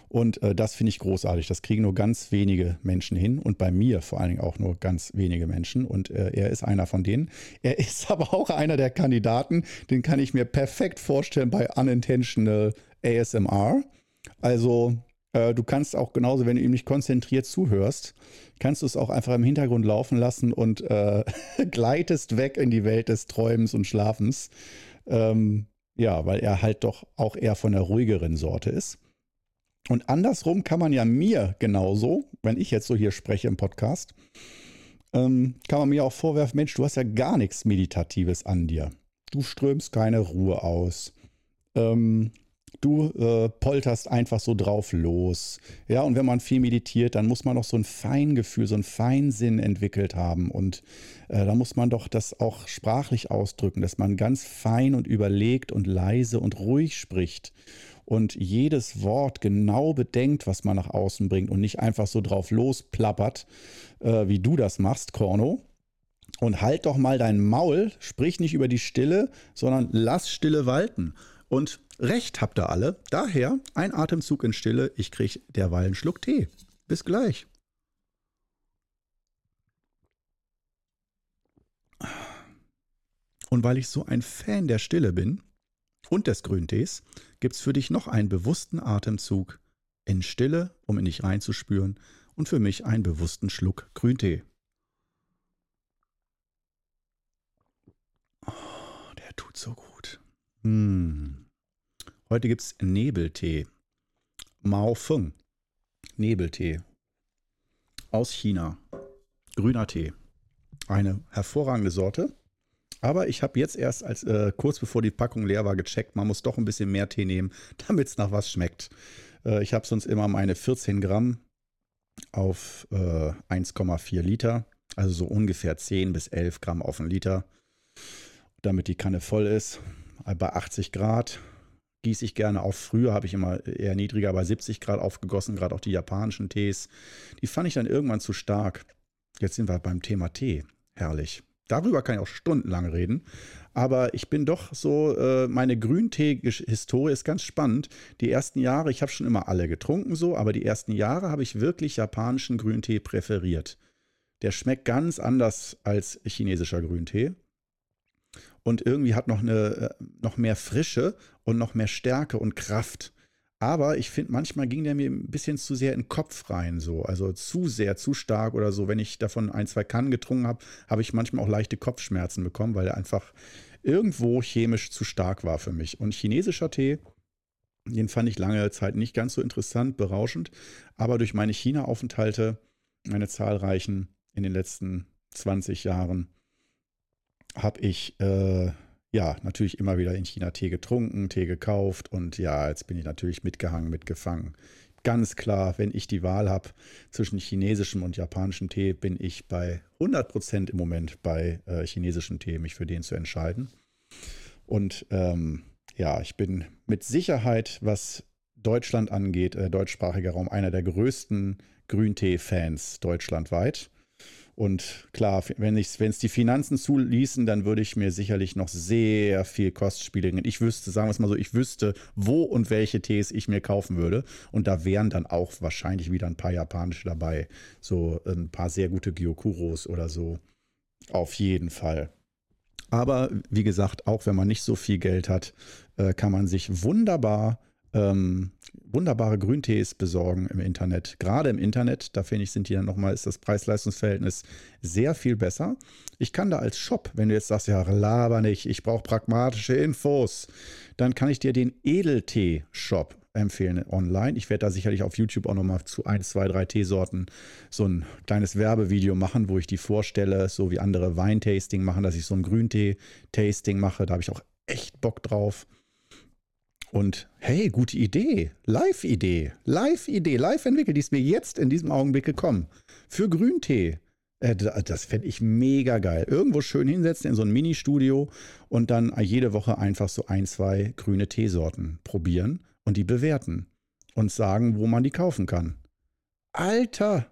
Und äh, das finde ich großartig. Das kriegen nur ganz wenige Menschen hin und bei mir vor allen Dingen auch nur ganz wenige Menschen. Und äh, er ist einer von denen. Er ist aber auch einer der Kandidaten, den kann ich mir perfekt vorstellen bei Unintentional ASMR. Also Äh, du kannst auch genauso, wenn du ihm nicht konzentriert zuhörst, kannst du es auch einfach im Hintergrund laufen lassen und äh, gleitest weg in die Welt des Träumens und Schlafens. Ähm, ja, weil er halt doch auch eher von der ruhigeren Sorte ist. Und andersrum kann man ja mir genauso, wenn ich jetzt so hier spreche im Podcast, ähm, kann man mir auch vorwerfen, Mensch, du hast ja gar nichts Meditatives an dir. Du strömst keine Ruhe aus. Ähm, du äh, polterst einfach so drauf los. Ja, und wenn man viel meditiert, dann muss man doch so ein Feingefühl, so ein Feinsinn entwickelt haben. Und äh, da muss man doch das auch sprachlich ausdrücken, dass man ganz fein und überlegt und leise und ruhig spricht und jedes Wort genau bedenkt, was man nach außen bringt und nicht einfach so drauf losplappert, äh, wie du das machst, Korno. Und halt doch mal dein Maul, sprich nicht über die Stille, sondern lass Stille walten. Und recht habt ihr alle. Daher ein Atemzug in Stille. Ich kriege derweil einen Schluck Tee. Bis gleich. Und weil ich so ein Fan der Stille bin und des Grüntees, gibt es für dich noch einen bewussten Atemzug in Stille, um in dich reinzuspüren und für mich einen bewussten Schluck Grüntee. Oh, der tut so gut. Hm. Heute gibt es Nebeltee. Mao Feng. Nebeltee. Aus China. Grüner Tee. Eine hervorragende Sorte. Aber ich habe jetzt erst als äh, kurz bevor die Packung leer war gecheckt, man muss doch ein bisschen mehr Tee nehmen, damit es nach was schmeckt. Äh, ich habe sonst immer meine 14 Gramm auf äh, 1,4 Liter, also so ungefähr 10 bis 11 Gramm auf einen Liter, damit die Kanne voll ist. Bei 80 Grad gieße ich gerne auf. Früher habe ich immer eher niedriger bei 70 Grad aufgegossen, gerade auch die japanischen Tees. Die fand ich dann irgendwann zu stark. Jetzt sind wir beim Thema Tee. Herrlich. Darüber kann ich auch stundenlang reden. Aber ich bin doch so, äh, meine Grüntee-Historie ist ganz spannend. Die ersten Jahre, ich habe schon immer alle getrunken so, aber die ersten Jahre habe ich wirklich japanischen Grüntee präferiert. Der schmeckt ganz anders als chinesischer Grüntee. Und irgendwie hat noch, eine, äh, noch mehr Frische und noch mehr Stärke und Kraft. Aber ich finde, manchmal ging der mir ein bisschen zu sehr in den Kopf rein, so. Also zu sehr, zu stark oder so. Wenn ich davon ein, zwei Kannen getrunken habe, habe ich manchmal auch leichte Kopfschmerzen bekommen, weil er einfach irgendwo chemisch zu stark war für mich. Und chinesischer Tee, den fand ich lange Zeit nicht ganz so interessant, berauschend. Aber durch meine China-Aufenthalte, meine zahlreichen in den letzten 20 Jahren, habe ich äh, ja, natürlich immer wieder in China Tee getrunken, Tee gekauft und ja, jetzt bin ich natürlich mitgehangen, mitgefangen. Ganz klar, wenn ich die Wahl habe zwischen chinesischem und japanischem Tee, bin ich bei 100% im Moment bei äh, chinesischem Tee, mich für den zu entscheiden. Und ähm, ja, ich bin mit Sicherheit, was Deutschland angeht, äh, deutschsprachiger Raum, einer der größten Grüntee-Fans deutschlandweit. Und klar, wenn es die Finanzen zuließen, dann würde ich mir sicherlich noch sehr viel Kostspiele. Ich wüsste, sagen wir es mal so, ich wüsste, wo und welche Tees ich mir kaufen würde. Und da wären dann auch wahrscheinlich wieder ein paar japanische dabei. So ein paar sehr gute Gyokuros oder so. Auf jeden Fall. Aber wie gesagt, auch wenn man nicht so viel Geld hat, äh, kann man sich wunderbar ähm, wunderbare Grüntees besorgen im Internet. Gerade im Internet, da finde ich, sind die dann nochmal, ist das Preis-Leistungs-Verhältnis sehr viel besser. Ich kann da als Shop, wenn du jetzt sagst, ja, laber nicht, ich brauche pragmatische Infos, dann kann ich dir den Edeltee-Shop empfehlen online. Ich werde da sicherlich auf YouTube auch nochmal zu 1, 2, 3 Teesorten so ein kleines Werbevideo machen, wo ich die vorstelle, so wie andere Weintasting machen, dass ich so ein Grüntee-Tasting mache. Da habe ich auch echt Bock drauf. Und hey, gute Idee, Live-Idee, Live-Idee, live entwickelt, die ist mir jetzt in diesem Augenblick gekommen. Für Grüntee. Äh, das fände ich mega geil. Irgendwo schön hinsetzen in so ein Mini-Studio und dann jede Woche einfach so ein, zwei grüne Teesorten probieren und die bewerten und sagen, wo man die kaufen kann. Alter,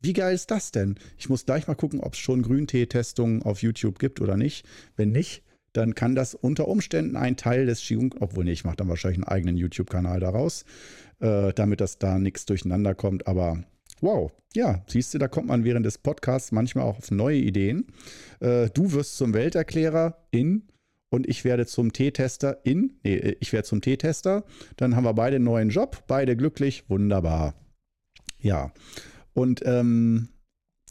wie geil ist das denn? Ich muss gleich mal gucken, ob es schon Grüntee-Testungen auf YouTube gibt oder nicht. Wenn nicht, dann kann das unter Umständen ein Teil des Qigong, obwohl nee, ich mache dann wahrscheinlich einen eigenen YouTube-Kanal daraus, äh, damit das da nichts durcheinander kommt. Aber wow, ja, siehst du, da kommt man während des Podcasts manchmal auch auf neue Ideen. Äh, du wirst zum Welterklärer in und ich werde zum T-Tester in, nee, ich werde zum T-Tester, dann haben wir beide einen neuen Job, beide glücklich, wunderbar. Ja, und ähm,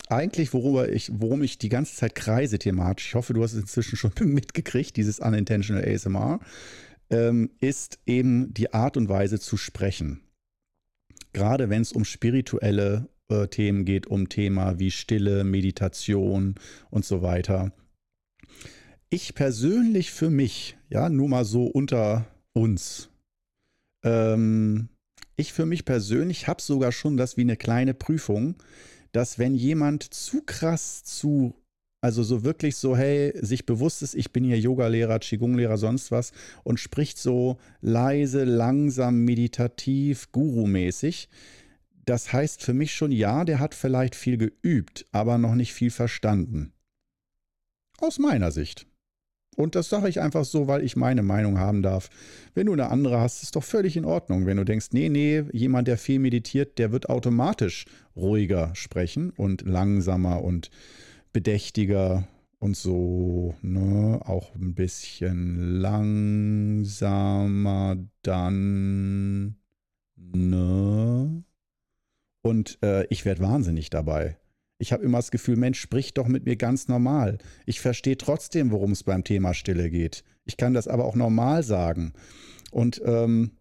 eigentlich, worüber ich, worum ich die ganze Zeit kreise thematisch, ich hoffe, du hast es inzwischen schon mitgekriegt, dieses Unintentional ASMR, ähm, ist eben die Art und Weise zu sprechen. Gerade wenn es um spirituelle äh, Themen geht, um Thema wie Stille, Meditation und so weiter. Ich persönlich für mich, ja, nur mal so unter uns, ähm, ich für mich persönlich habe sogar schon das wie eine kleine Prüfung, dass wenn jemand zu krass zu also so wirklich so, hey, sich bewusst ist, ich bin hier Yogalehrer, Qigong-Lehrer, sonst was und spricht so leise, langsam, meditativ, Guru-mäßig. Das heißt für mich schon, ja, der hat vielleicht viel geübt, aber noch nicht viel verstanden. Aus meiner Sicht. Und das sage ich einfach so, weil ich meine Meinung haben darf. Wenn du eine andere hast, ist doch völlig in Ordnung. Wenn du denkst, nee, nee, jemand, der viel meditiert, der wird automatisch ruhiger sprechen und langsamer und bedächtiger und so, ne, auch ein bisschen langsamer dann, ne? Und äh, ich werde wahnsinnig dabei. Ich habe immer das Gefühl, Mensch, sprich doch mit mir ganz normal. Ich verstehe trotzdem, worum es beim Thema Stille geht. Ich kann das aber auch normal sagen. Und ähm,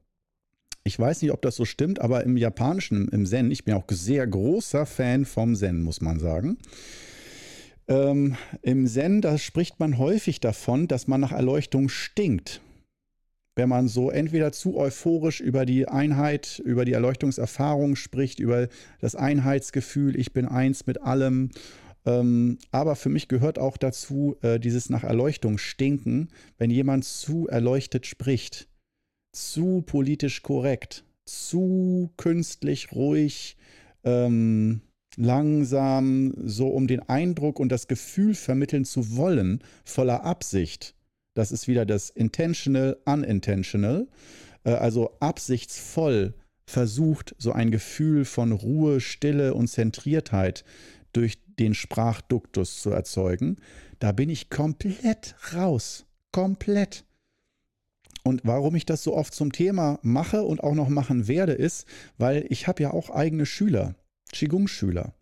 ich weiß nicht, ob das so stimmt, aber im Japanischen, im Zen, ich bin auch sehr großer Fan vom Zen, muss man sagen. Ähm, Im Zen, da spricht man häufig davon, dass man nach Erleuchtung stinkt. Wenn man so entweder zu euphorisch über die Einheit, über die Erleuchtungserfahrung spricht, über das Einheitsgefühl, ich bin eins mit allem. Ähm, aber für mich gehört auch dazu äh, dieses nach Erleuchtung stinken, wenn jemand zu erleuchtet spricht, zu politisch korrekt, zu künstlich ruhig, ähm, langsam, so um den Eindruck und das Gefühl vermitteln zu wollen, voller Absicht. Das ist wieder das intentional, unintentional, äh, also absichtsvoll versucht, so ein Gefühl von Ruhe, Stille und Zentriertheit durch den Sprachduktus zu erzeugen. Da bin ich komplett raus. Komplett. Und warum ich das so oft zum Thema mache und auch noch machen werde, ist, weil ich habe ja auch eigene Schüler. Qigong-Schüler.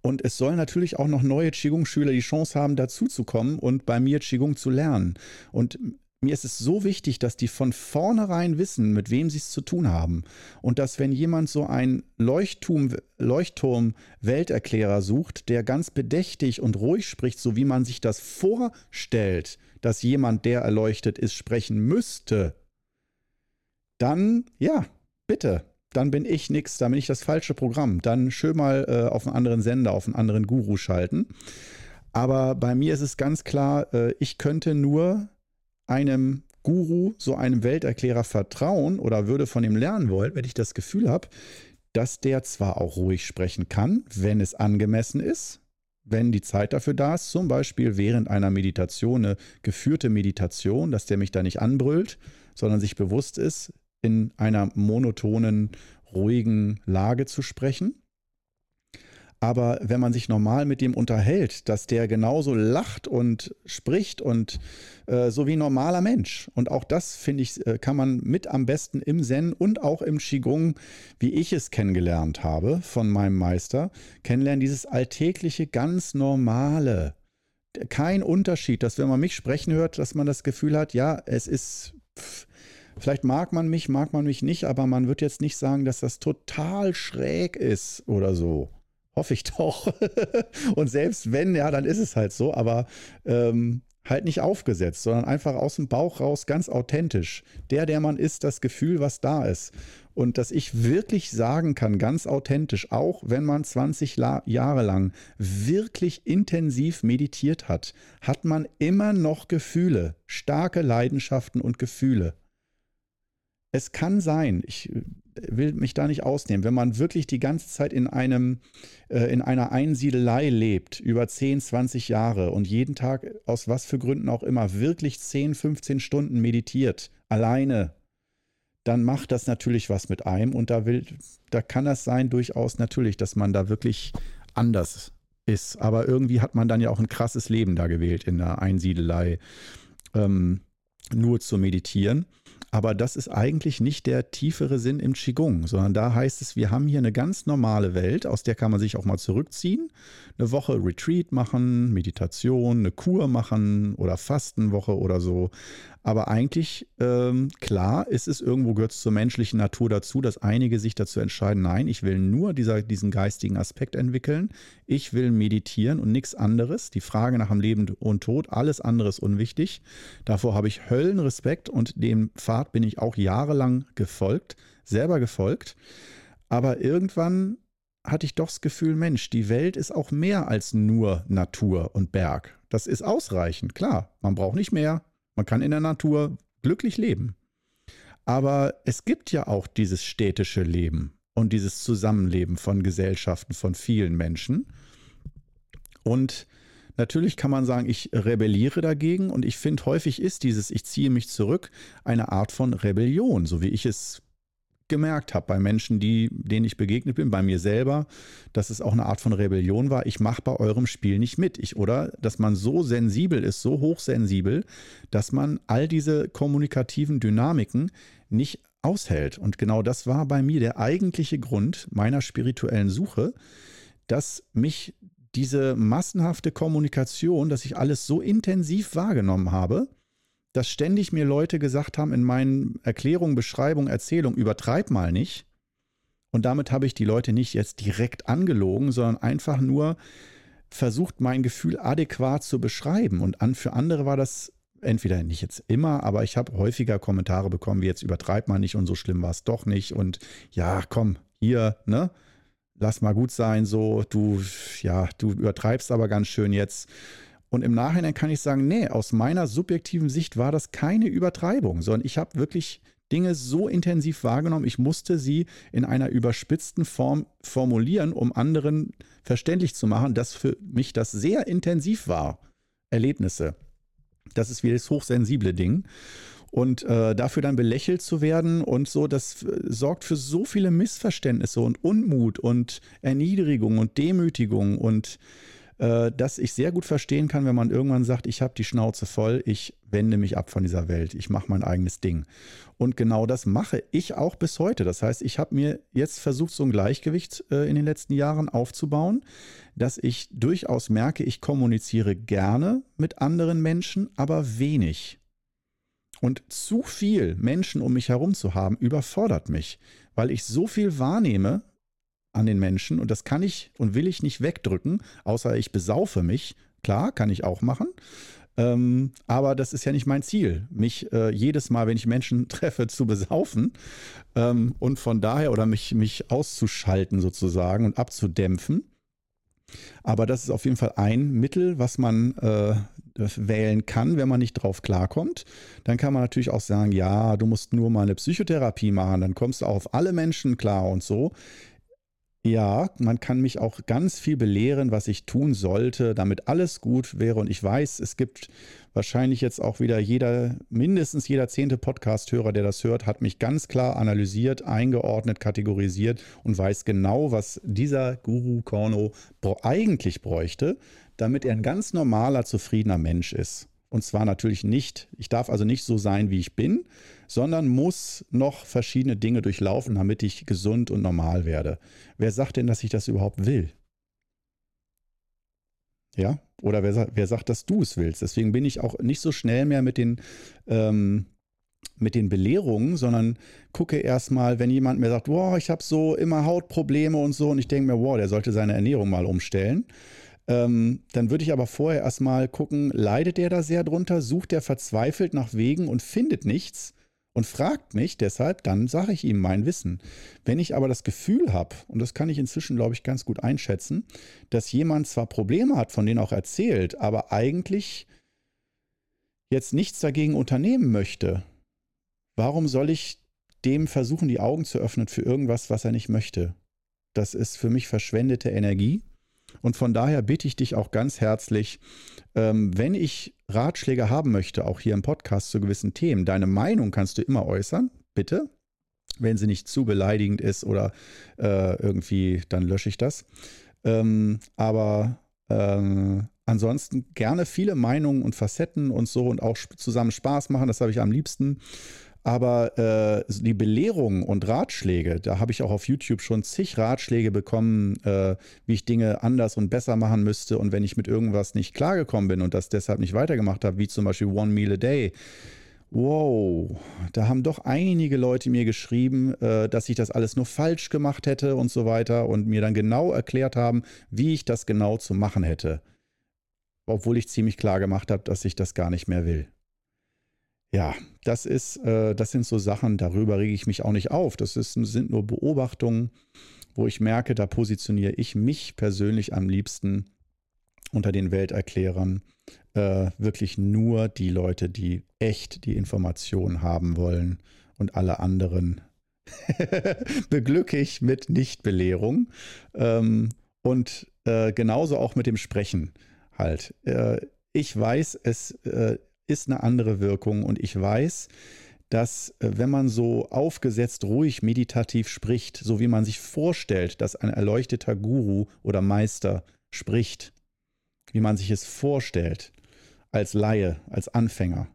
Und es sollen natürlich auch noch neue Qigong-Schüler die Chance haben, dazuzukommen und bei mir Qigong zu lernen. Und mir ist es so wichtig, dass die von vornherein wissen, mit wem sie es zu tun haben. Und dass, wenn jemand so einen Leuchtturm-Welterklärer sucht, der ganz bedächtig und ruhig spricht, so wie man sich das vorstellt, dass jemand, der erleuchtet ist, sprechen müsste, dann, ja, bitte, dann bin ich nix, dann bin ich das falsche Programm. Dann schön mal äh, auf einen anderen Sender, auf einen anderen Guru schalten. Aber bei mir ist es ganz klar, äh, ich könnte nur einem Guru, so einem Welterklärer vertrauen oder würde von ihm lernen wollen, wenn ich das Gefühl habe, dass der zwar auch ruhig sprechen kann, wenn es angemessen ist, wenn die Zeit dafür da ist, zum Beispiel während einer Meditation, eine geführte Meditation, dass der mich da nicht anbrüllt, sondern sich bewusst ist, in einer monotonen, ruhigen Lage zu sprechen. Aber wenn man sich normal mit dem unterhält, dass der genauso lacht und spricht und äh, so wie ein normaler Mensch. Und auch das, finde ich, äh, kann man mit am besten im Zen und auch im Qigong, wie ich es kennengelernt habe von meinem Meister, kennenlernen. Dieses alltägliche, ganz normale. Kein Unterschied, dass wenn man mich sprechen hört, dass man das Gefühl hat, ja, es ist. Pff, Vielleicht mag man mich, mag man mich nicht, aber man wird jetzt nicht sagen, dass das total schräg ist oder so. Hoffe ich doch. und selbst wenn, ja, dann ist es halt so, aber ähm, halt nicht aufgesetzt, sondern einfach aus dem Bauch raus ganz authentisch. Der, der man ist, das Gefühl, was da ist. Und dass ich wirklich sagen kann, ganz authentisch, auch wenn man 20 La Jahre lang wirklich intensiv meditiert hat, hat man immer noch Gefühle, starke Leidenschaften und Gefühle es kann sein, ich äh, will mich da nicht ausnehmen, wenn man wirklich die ganze Zeit in einem, äh, in einer Einsiedelei lebt, über 10, 20 Jahre und jeden Tag aus was für Gründen auch immer wirklich 10, 15 Stunden meditiert, alleine, dann macht das natürlich was mit einem und da will, da kann das sein durchaus natürlich, dass man da wirklich anders ist. Aber irgendwie hat man dann ja auch ein krasses Leben da gewählt in der Einsiedelei. ähm, nur zu meditieren. Aber das ist eigentlich nicht der tiefere Sinn im Qigong, sondern da heißt es, wir haben hier eine ganz normale Welt, aus der kann man sich auch mal zurückziehen, eine Woche Retreat machen, Meditation, eine Kur machen oder Fastenwoche oder so. Aber eigentlich, ähm, klar, ist es irgendwo, gehört es zur menschlichen Natur dazu, dass einige sich dazu entscheiden, nein, ich will nur dieser, diesen geistigen Aspekt entwickeln. Ich will meditieren und nichts anderes. Die Frage nach dem Leben und Tod, alles andere ist unwichtig. Davor habe ich Höllenrespekt und dem Pfad bin ich auch jahrelang gefolgt, selber gefolgt. Aber irgendwann hatte ich doch das Gefühl, Mensch, die Welt ist auch mehr als nur Natur und Berg. Das ist ausreichend, klar. Man braucht nicht mehr, man kann in der Natur glücklich leben. Aber es gibt ja auch dieses städtische Leben und dieses Zusammenleben von Gesellschaften, von vielen Menschen. Und natürlich kann man sagen, ich rebelliere dagegen und ich finde, häufig ist dieses Ich ziehe mich zurück eine Art von Rebellion, so wie ich es gemerkt habe bei Menschen, die, denen ich begegnet bin, bei mir selber, dass es auch eine Art von Rebellion war. Ich mache bei eurem Spiel nicht mit. Ich, oder dass man so sensibel ist, so hochsensibel, dass man all diese kommunikativen Dynamiken nicht aushält. Und genau das war bei mir der eigentliche Grund meiner spirituellen Suche, dass mich diese massenhafte Kommunikation, dass ich alles so intensiv wahrgenommen habe, dass ständig mir Leute gesagt haben in meinen Erklärungen, Beschreibungen, Erzählungen, übertreib mal nicht. Und damit habe ich die Leute nicht jetzt direkt angelogen, sondern einfach nur versucht, mein Gefühl adäquat zu beschreiben. Und an, für andere war das entweder nicht jetzt immer, aber ich habe häufiger Kommentare bekommen, wie jetzt übertreib mal nicht und so schlimm war es doch nicht. Und ja, komm, hier, ne? Lass mal gut sein, so, du, ja, du übertreibst aber ganz schön jetzt. Und im Nachhinein kann ich sagen, nee, aus meiner subjektiven Sicht war das keine Übertreibung, sondern ich habe wirklich Dinge so intensiv wahrgenommen, ich musste sie in einer überspitzten Form formulieren, um anderen verständlich zu machen, dass für mich das sehr intensiv war. Erlebnisse. Das ist wie das hochsensible Ding. Und äh, dafür dann belächelt zu werden und so, das äh, sorgt für so viele Missverständnisse und Unmut und Erniedrigung und Demütigung und äh, dass ich sehr gut verstehen kann, wenn man irgendwann sagt, ich habe die Schnauze voll, ich wende mich ab von dieser Welt, ich mache mein eigenes Ding. Und genau das mache ich auch bis heute. Das heißt, ich habe mir jetzt versucht, so ein Gleichgewicht äh, in den letzten Jahren aufzubauen, dass ich durchaus merke, ich kommuniziere gerne mit anderen Menschen, aber wenig. Und zu viel Menschen um mich herum zu haben, überfordert mich, weil ich so viel wahrnehme, an den Menschen und das kann ich und will ich nicht wegdrücken, außer ich besaufe mich. Klar, kann ich auch machen. Ähm, aber das ist ja nicht mein Ziel, mich äh, jedes Mal, wenn ich Menschen treffe, zu besaufen ähm, und von daher oder mich, mich auszuschalten sozusagen und abzudämpfen. Aber das ist auf jeden Fall ein Mittel, was man äh, wählen kann, wenn man nicht drauf klarkommt. Dann kann man natürlich auch sagen, ja, du musst nur mal eine Psychotherapie machen, dann kommst du auf alle Menschen klar und so. Ja, man kann mich auch ganz viel belehren, was ich tun sollte, damit alles gut wäre. Und ich weiß, es gibt wahrscheinlich jetzt auch wieder jeder, mindestens jeder zehnte Podcast-Hörer, der das hört, hat mich ganz klar analysiert, eingeordnet, kategorisiert und weiß genau, was dieser Guru Korno eigentlich bräuchte, damit er ein ganz normaler, zufriedener Mensch ist. Und zwar natürlich nicht, ich darf also nicht so sein, wie ich bin, sondern muss noch verschiedene Dinge durchlaufen, damit ich gesund und normal werde. Wer sagt denn, dass ich das überhaupt will? Ja, oder wer, wer sagt, dass du es willst? Deswegen bin ich auch nicht so schnell mehr mit den, ähm, mit den Belehrungen, sondern gucke erstmal, wenn jemand mir sagt, wow, ich habe so immer Hautprobleme und so, und ich denke mir, wow, der sollte seine Ernährung mal umstellen. Ähm, dann würde ich aber vorher erstmal gucken, leidet der da sehr drunter, sucht der verzweifelt nach Wegen und findet nichts und fragt mich deshalb, dann sage ich ihm mein Wissen. Wenn ich aber das Gefühl habe, und das kann ich inzwischen, glaube ich, ganz gut einschätzen, dass jemand zwar Probleme hat, von denen auch erzählt, aber eigentlich jetzt nichts dagegen unternehmen möchte, warum soll ich dem versuchen, die Augen zu öffnen für irgendwas, was er nicht möchte? Das ist für mich verschwendete Energie. Und von daher bitte ich dich auch ganz herzlich, ähm, wenn ich Ratschläge haben möchte, auch hier im Podcast zu gewissen Themen, deine Meinung kannst du immer äußern, bitte. Wenn sie nicht zu beleidigend ist oder äh, irgendwie, dann lösche ich das. Ähm, aber ähm, ansonsten gerne viele Meinungen und Facetten und so und auch zusammen Spaß machen, das habe ich am liebsten. Aber äh, die Belehrungen und Ratschläge, da habe ich auch auf YouTube schon zig Ratschläge bekommen, äh, wie ich Dinge anders und besser machen müsste. Und wenn ich mit irgendwas nicht klargekommen bin und das deshalb nicht weitergemacht habe, wie zum Beispiel One Meal a Day, wow, da haben doch einige Leute mir geschrieben, äh, dass ich das alles nur falsch gemacht hätte und so weiter und mir dann genau erklärt haben, wie ich das genau zu machen hätte. Obwohl ich ziemlich klar gemacht habe, dass ich das gar nicht mehr will. Ja, das ist, äh, das sind so Sachen, darüber rege ich mich auch nicht auf. Das ist, sind nur Beobachtungen, wo ich merke, da positioniere ich mich persönlich am liebsten unter den Welterklärern. Äh, wirklich nur die Leute, die echt die Informationen haben wollen und alle anderen beglücke ich mit Nichtbelehrung. Ähm, und äh, genauso auch mit dem Sprechen halt. Äh, ich weiß, es äh, ist eine andere Wirkung. Und ich weiß, dass äh, wenn man so aufgesetzt, ruhig, meditativ spricht, so wie man sich vorstellt, dass ein erleuchteter Guru oder Meister spricht, wie man sich es vorstellt, als Laie, als Anfänger,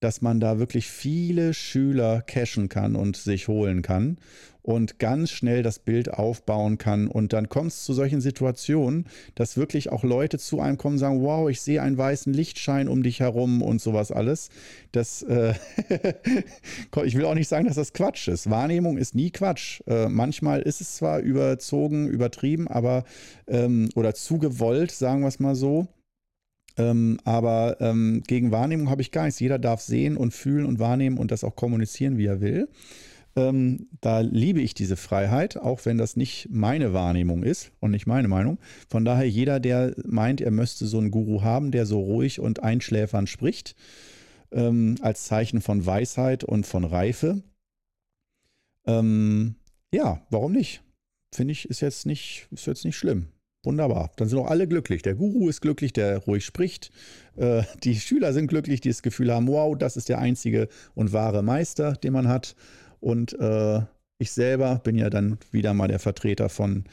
dass man da wirklich viele Schüler cashen kann und sich holen kann und ganz schnell das Bild aufbauen kann. Und dann kommt es zu solchen Situationen, dass wirklich auch Leute zu einem kommen und sagen, wow, ich sehe einen weißen Lichtschein um dich herum und sowas alles. Das, äh ich will auch nicht sagen, dass das Quatsch ist. Wahrnehmung ist nie Quatsch. Äh, manchmal ist es zwar überzogen, übertrieben, aber ähm, oder zu gewollt, sagen wir es mal so. Ähm, aber ähm, gegen Wahrnehmung habe ich gar nichts. Jeder darf sehen und fühlen und wahrnehmen und das auch kommunizieren, wie er will. Ähm, da liebe ich diese Freiheit, auch wenn das nicht meine Wahrnehmung ist und nicht meine Meinung. Von daher, jeder, der meint, er müsste so einen Guru haben, der so ruhig und einschläfernd spricht, ähm, als Zeichen von Weisheit und von Reife, ähm, ja, warum nicht? Finde ich, ist jetzt nicht, ist jetzt nicht schlimm. Wunderbar. Dann sind auch alle glücklich. Der Guru ist glücklich, der ruhig spricht. Äh, die Schüler sind glücklich, die das Gefühl haben, wow, das ist der einzige und wahre Meister, den man hat. Und äh, ich selber bin ja dann wieder mal der Vertreter von,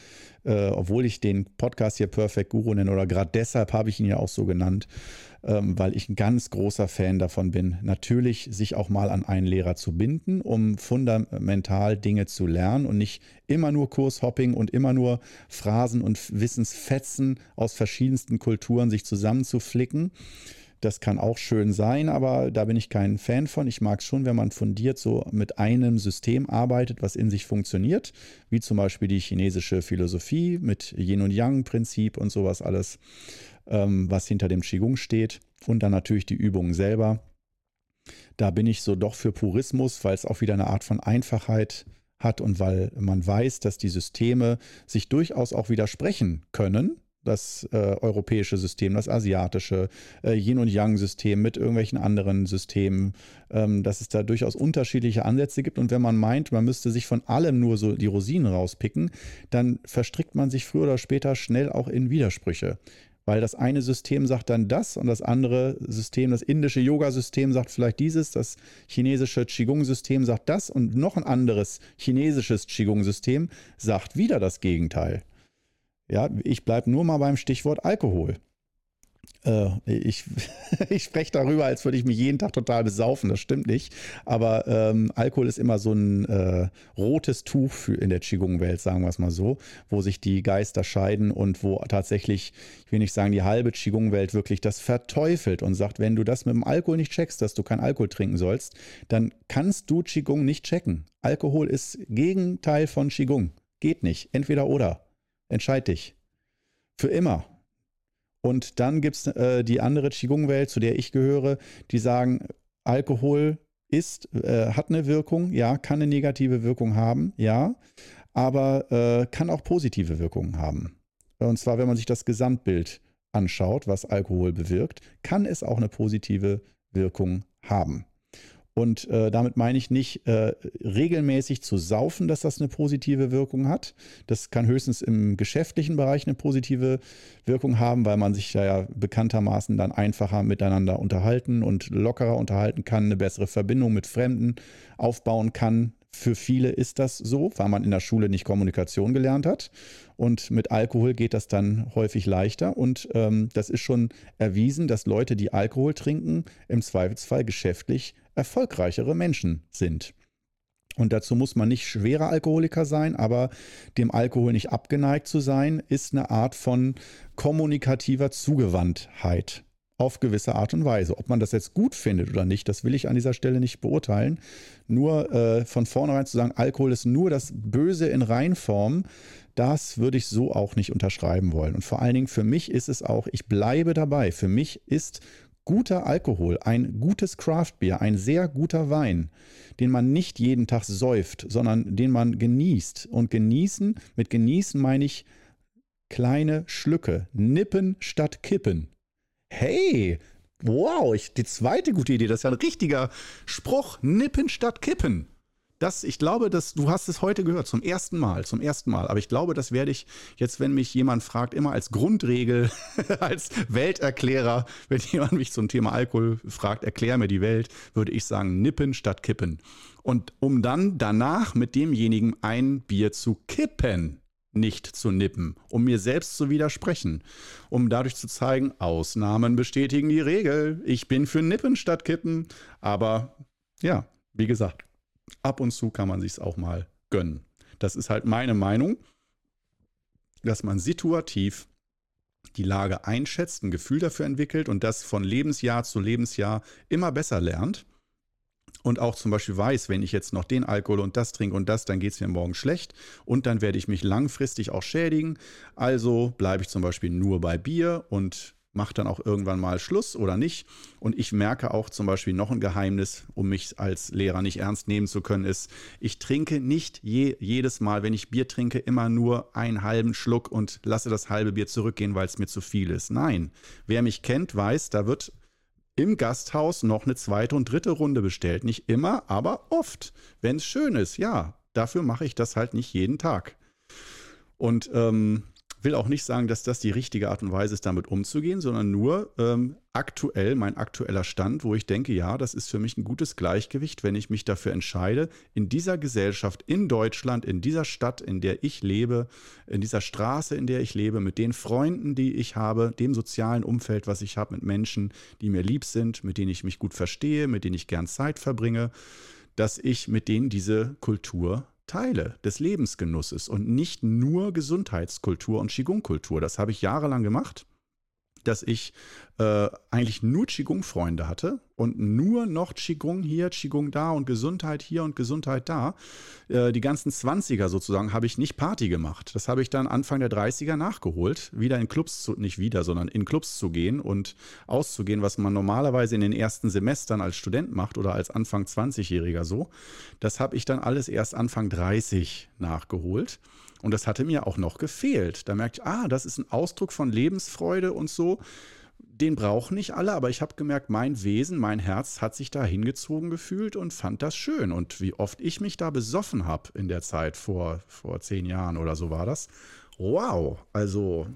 äh, obwohl ich den Podcast hier Perfect Guru nenne, oder gerade deshalb habe ich ihn ja auch so genannt, ähm, weil ich ein ganz großer Fan davon bin, natürlich sich auch mal an einen Lehrer zu binden, um fundamental Dinge zu lernen und nicht immer nur Kurshopping und immer nur Phrasen und Wissensfetzen aus verschiedensten Kulturen sich zusammenzuflicken. Das kann auch schön sein, aber da bin ich kein Fan von. Ich mag es schon, wenn man fundiert so mit einem System arbeitet, was in sich funktioniert, wie zum Beispiel die chinesische Philosophie mit Yin und Yang-Prinzip und sowas alles, ähm, was hinter dem Qigong steht. Und dann natürlich die Übungen selber. Da bin ich so doch für Purismus, weil es auch wieder eine Art von Einfachheit hat und weil man weiß, dass die Systeme sich durchaus auch widersprechen können das äh, europäische System, das asiatische, äh, Yin- und Yang-System mit irgendwelchen anderen Systemen, ähm, dass es da durchaus unterschiedliche Ansätze gibt. Und wenn man meint, man müsste sich von allem nur so die Rosinen rauspicken, dann verstrickt man sich früher oder später schnell auch in Widersprüche. Weil das eine System sagt dann das und das andere System, das indische Yoga-System sagt vielleicht dieses, das chinesische Qigong-System sagt das und noch ein anderes chinesisches Qigong-System sagt wieder das Gegenteil. Ja, ich bleibe nur mal beim Stichwort Alkohol. Äh, ich, ich spreche darüber, als würde ich mich jeden Tag total besaufen. Das stimmt nicht. Aber ähm, Alkohol ist immer so ein äh, rotes Tuch für in der Qigong-Welt, sagen wir es mal so, wo sich die Geister scheiden und wo tatsächlich, ich will nicht sagen, die halbe Qigong-Welt wirklich das verteufelt und sagt, wenn du das mit dem Alkohol nicht checkst, dass du kein Alkohol trinken sollst, dann kannst du Qigong nicht checken. Alkohol ist Gegenteil von Qigong. Geht nicht. Entweder oder. Entscheid dich. Für immer. Und dann gibt es äh, die andere Qigong-Welt, zu der ich gehöre, die sagen, Alkohol ist, äh, hat eine Wirkung, ja, kann eine negative Wirkung haben, ja, aber äh, kann auch positive Wirkungen haben. Und zwar, wenn man sich das Gesamtbild anschaut, was Alkohol bewirkt, kann es auch eine positive Wirkung haben. Und äh, damit meine ich nicht äh, regelmäßig zu saufen, dass das eine positive Wirkung hat. Das kann höchstens im geschäftlichen Bereich eine positive Wirkung haben, weil man sich da ja bekanntermaßen dann einfacher miteinander unterhalten und lockerer unterhalten kann, eine bessere Verbindung mit Fremden aufbauen kann, Für viele ist das so, weil man in der Schule nicht Kommunikation gelernt hat. Und mit Alkohol geht das dann häufig leichter. Und ähm, das ist schon erwiesen, dass Leute, die Alkohol trinken, im Zweifelsfall geschäftlich erfolgreichere Menschen sind. Und dazu muss man nicht schwerer Alkoholiker sein, aber dem Alkohol nicht abgeneigt zu sein, ist eine Art von kommunikativer Zugewandtheit auf gewisse Art und Weise. Ob man das jetzt gut findet oder nicht, das will ich an dieser Stelle nicht beurteilen. Nur äh, von vornherein zu sagen, Alkohol ist nur das Böse in Reinform, das würde ich so auch nicht unterschreiben wollen. Und vor allen Dingen für mich ist es auch, ich bleibe dabei, für mich ist guter Alkohol, ein gutes Craftbier, ein sehr guter Wein, den man nicht jeden Tag säuft, sondern den man genießt. Und genießen, mit genießen meine ich kleine Schlücke, nippen statt kippen. Hey, wow, ich, die zweite gute Idee, das ist ja ein richtiger Spruch, nippen statt kippen. Das, ich glaube, dass du hast es heute gehört, zum ersten Mal, zum ersten Mal. Aber ich glaube, das werde ich jetzt, wenn mich jemand fragt, immer als Grundregel, als Welterklärer, wenn jemand mich zum Thema Alkohol fragt, erklär mir die Welt, würde ich sagen, nippen statt kippen. Und um dann danach mit demjenigen ein Bier zu kippen nicht zu nippen, um mir selbst zu widersprechen, um dadurch zu zeigen, Ausnahmen bestätigen die Regel. Ich bin für Nippen statt Kippen, aber ja, wie gesagt, ab und zu kann man sich es auch mal gönnen. Das ist halt meine Meinung, dass man situativ die Lage einschätzt, ein Gefühl dafür entwickelt und das von Lebensjahr zu Lebensjahr immer besser lernt und auch zum Beispiel weiß, wenn ich jetzt noch den Alkohol und das trinke und das, dann geht es mir morgen schlecht und dann werde ich mich langfristig auch schädigen. Also bleibe ich zum Beispiel nur bei Bier und mache dann auch irgendwann mal Schluss oder nicht. Und ich merke auch zum Beispiel noch ein Geheimnis, um mich als Lehrer nicht ernst nehmen zu können, ist, ich trinke nicht je, jedes Mal, wenn ich Bier trinke, immer nur einen halben Schluck und lasse das halbe Bier zurückgehen, weil es mir zu viel ist. Nein, wer mich kennt, weiß, da wird im Gasthaus noch eine zweite und dritte Runde bestellt. Nicht immer, aber oft, wenn es schön ist. Ja, dafür mache ich das halt nicht jeden Tag. Und ähm, will auch nicht sagen, dass das die richtige Art und Weise ist, damit umzugehen, sondern nur ähm, aktuell, mein aktueller Stand, wo ich denke, ja, das ist für mich ein gutes Gleichgewicht, wenn ich mich dafür entscheide, in dieser Gesellschaft, in Deutschland, in dieser Stadt, in der ich lebe, in dieser Straße, in der ich lebe, mit den Freunden, die ich habe, dem sozialen Umfeld, was ich habe, mit Menschen, die mir lieb sind, mit denen ich mich gut verstehe, mit denen ich gern Zeit verbringe, dass ich mit denen diese Kultur Teile des Lebensgenusses und nicht nur Gesundheitskultur und Qigong-Kultur. Das habe ich jahrelang gemacht dass ich äh, eigentlich nur Qigong-Freunde hatte und nur noch Qigong hier, Qigong da und Gesundheit hier und Gesundheit da. Äh, die ganzen 20er sozusagen habe ich nicht Party gemacht. Das habe ich dann Anfang der 30er nachgeholt, wieder in Clubs zu, nicht wieder, sondern in Clubs zu gehen und auszugehen, was man normalerweise in den ersten Semestern als Student macht oder als Anfang 20-Jähriger so. Das habe ich dann alles erst Anfang 30 nachgeholt. Und das hatte mir auch noch gefehlt. Da merkte ich, ah, das ist ein Ausdruck von Lebensfreude und so. Den brauchen nicht alle, aber ich habe gemerkt, mein Wesen, mein Herz hat sich da hingezogen gefühlt und fand das schön. Und wie oft ich mich da besoffen habe in der Zeit, vor, vor zehn Jahren oder so war das. Wow, also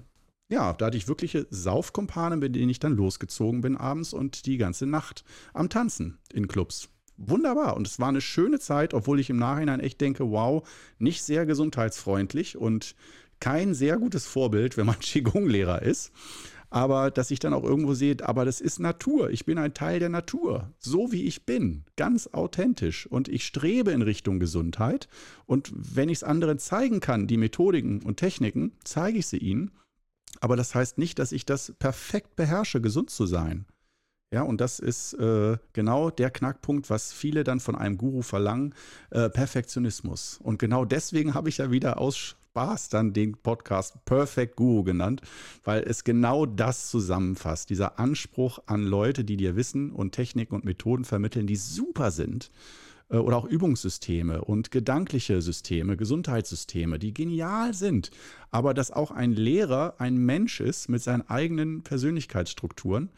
ja, da hatte ich wirkliche Saufkumpane, mit denen ich dann losgezogen bin abends und die ganze Nacht am Tanzen in Clubs wunderbar. Und es war eine schöne Zeit, obwohl ich im Nachhinein echt denke, wow, nicht sehr gesundheitsfreundlich und kein sehr gutes Vorbild, wenn man Qigong-Lehrer ist. Aber dass ich dann auch irgendwo sehe, aber das ist Natur. Ich bin ein Teil der Natur, so wie ich bin, ganz authentisch. Und ich strebe in Richtung Gesundheit. Und wenn ich es anderen zeigen kann, die Methodiken und Techniken, zeige ich sie ihnen. Aber das heißt nicht, dass ich das perfekt beherrsche, gesund zu sein. Ja, und das ist äh, genau der Knackpunkt, was viele dann von einem Guru verlangen, äh, Perfektionismus. Und genau deswegen habe ich ja wieder aus Spaß dann den Podcast Perfect Guru genannt, weil es genau das zusammenfasst. Dieser Anspruch an Leute, die dir Wissen und Techniken und Methoden vermitteln, die super sind äh, oder auch Übungssysteme und gedankliche Systeme, Gesundheitssysteme, die genial sind, aber dass auch ein Lehrer ein Mensch ist mit seinen eigenen Persönlichkeitsstrukturen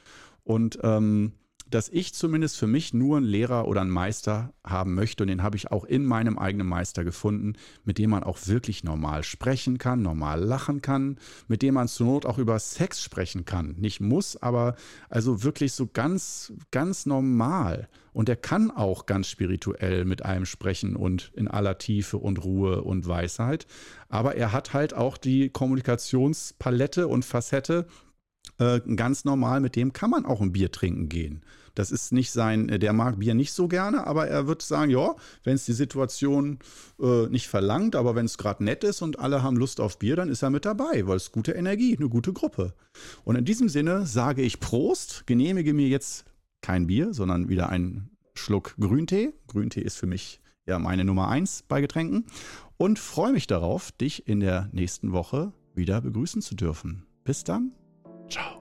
und ähm, dass ich zumindest für mich nur einen Lehrer oder einen Meister haben möchte. Und den habe ich auch in meinem eigenen Meister gefunden, mit dem man auch wirklich normal sprechen kann, normal lachen kann, mit dem man zur Not auch über Sex sprechen kann. Nicht muss, aber also wirklich so ganz, ganz normal. Und er kann auch ganz spirituell mit einem sprechen und in aller Tiefe und Ruhe und Weisheit. Aber er hat halt auch die Kommunikationspalette und Facette, äh, ganz normal, mit dem kann man auch ein Bier trinken gehen. Das ist nicht sein, äh, der mag Bier nicht so gerne, aber er wird sagen, ja, wenn es die Situation äh, nicht verlangt, aber wenn es gerade nett ist und alle haben Lust auf Bier, dann ist er mit dabei, weil es gute Energie, eine gute Gruppe. Und in diesem Sinne sage ich Prost, genehmige mir jetzt kein Bier, sondern wieder einen Schluck Grüntee. Grüntee ist für mich ja meine Nummer eins bei Getränken und freue mich darauf, dich in der nächsten Woche wieder begrüßen zu dürfen. Bis dann. Ciao.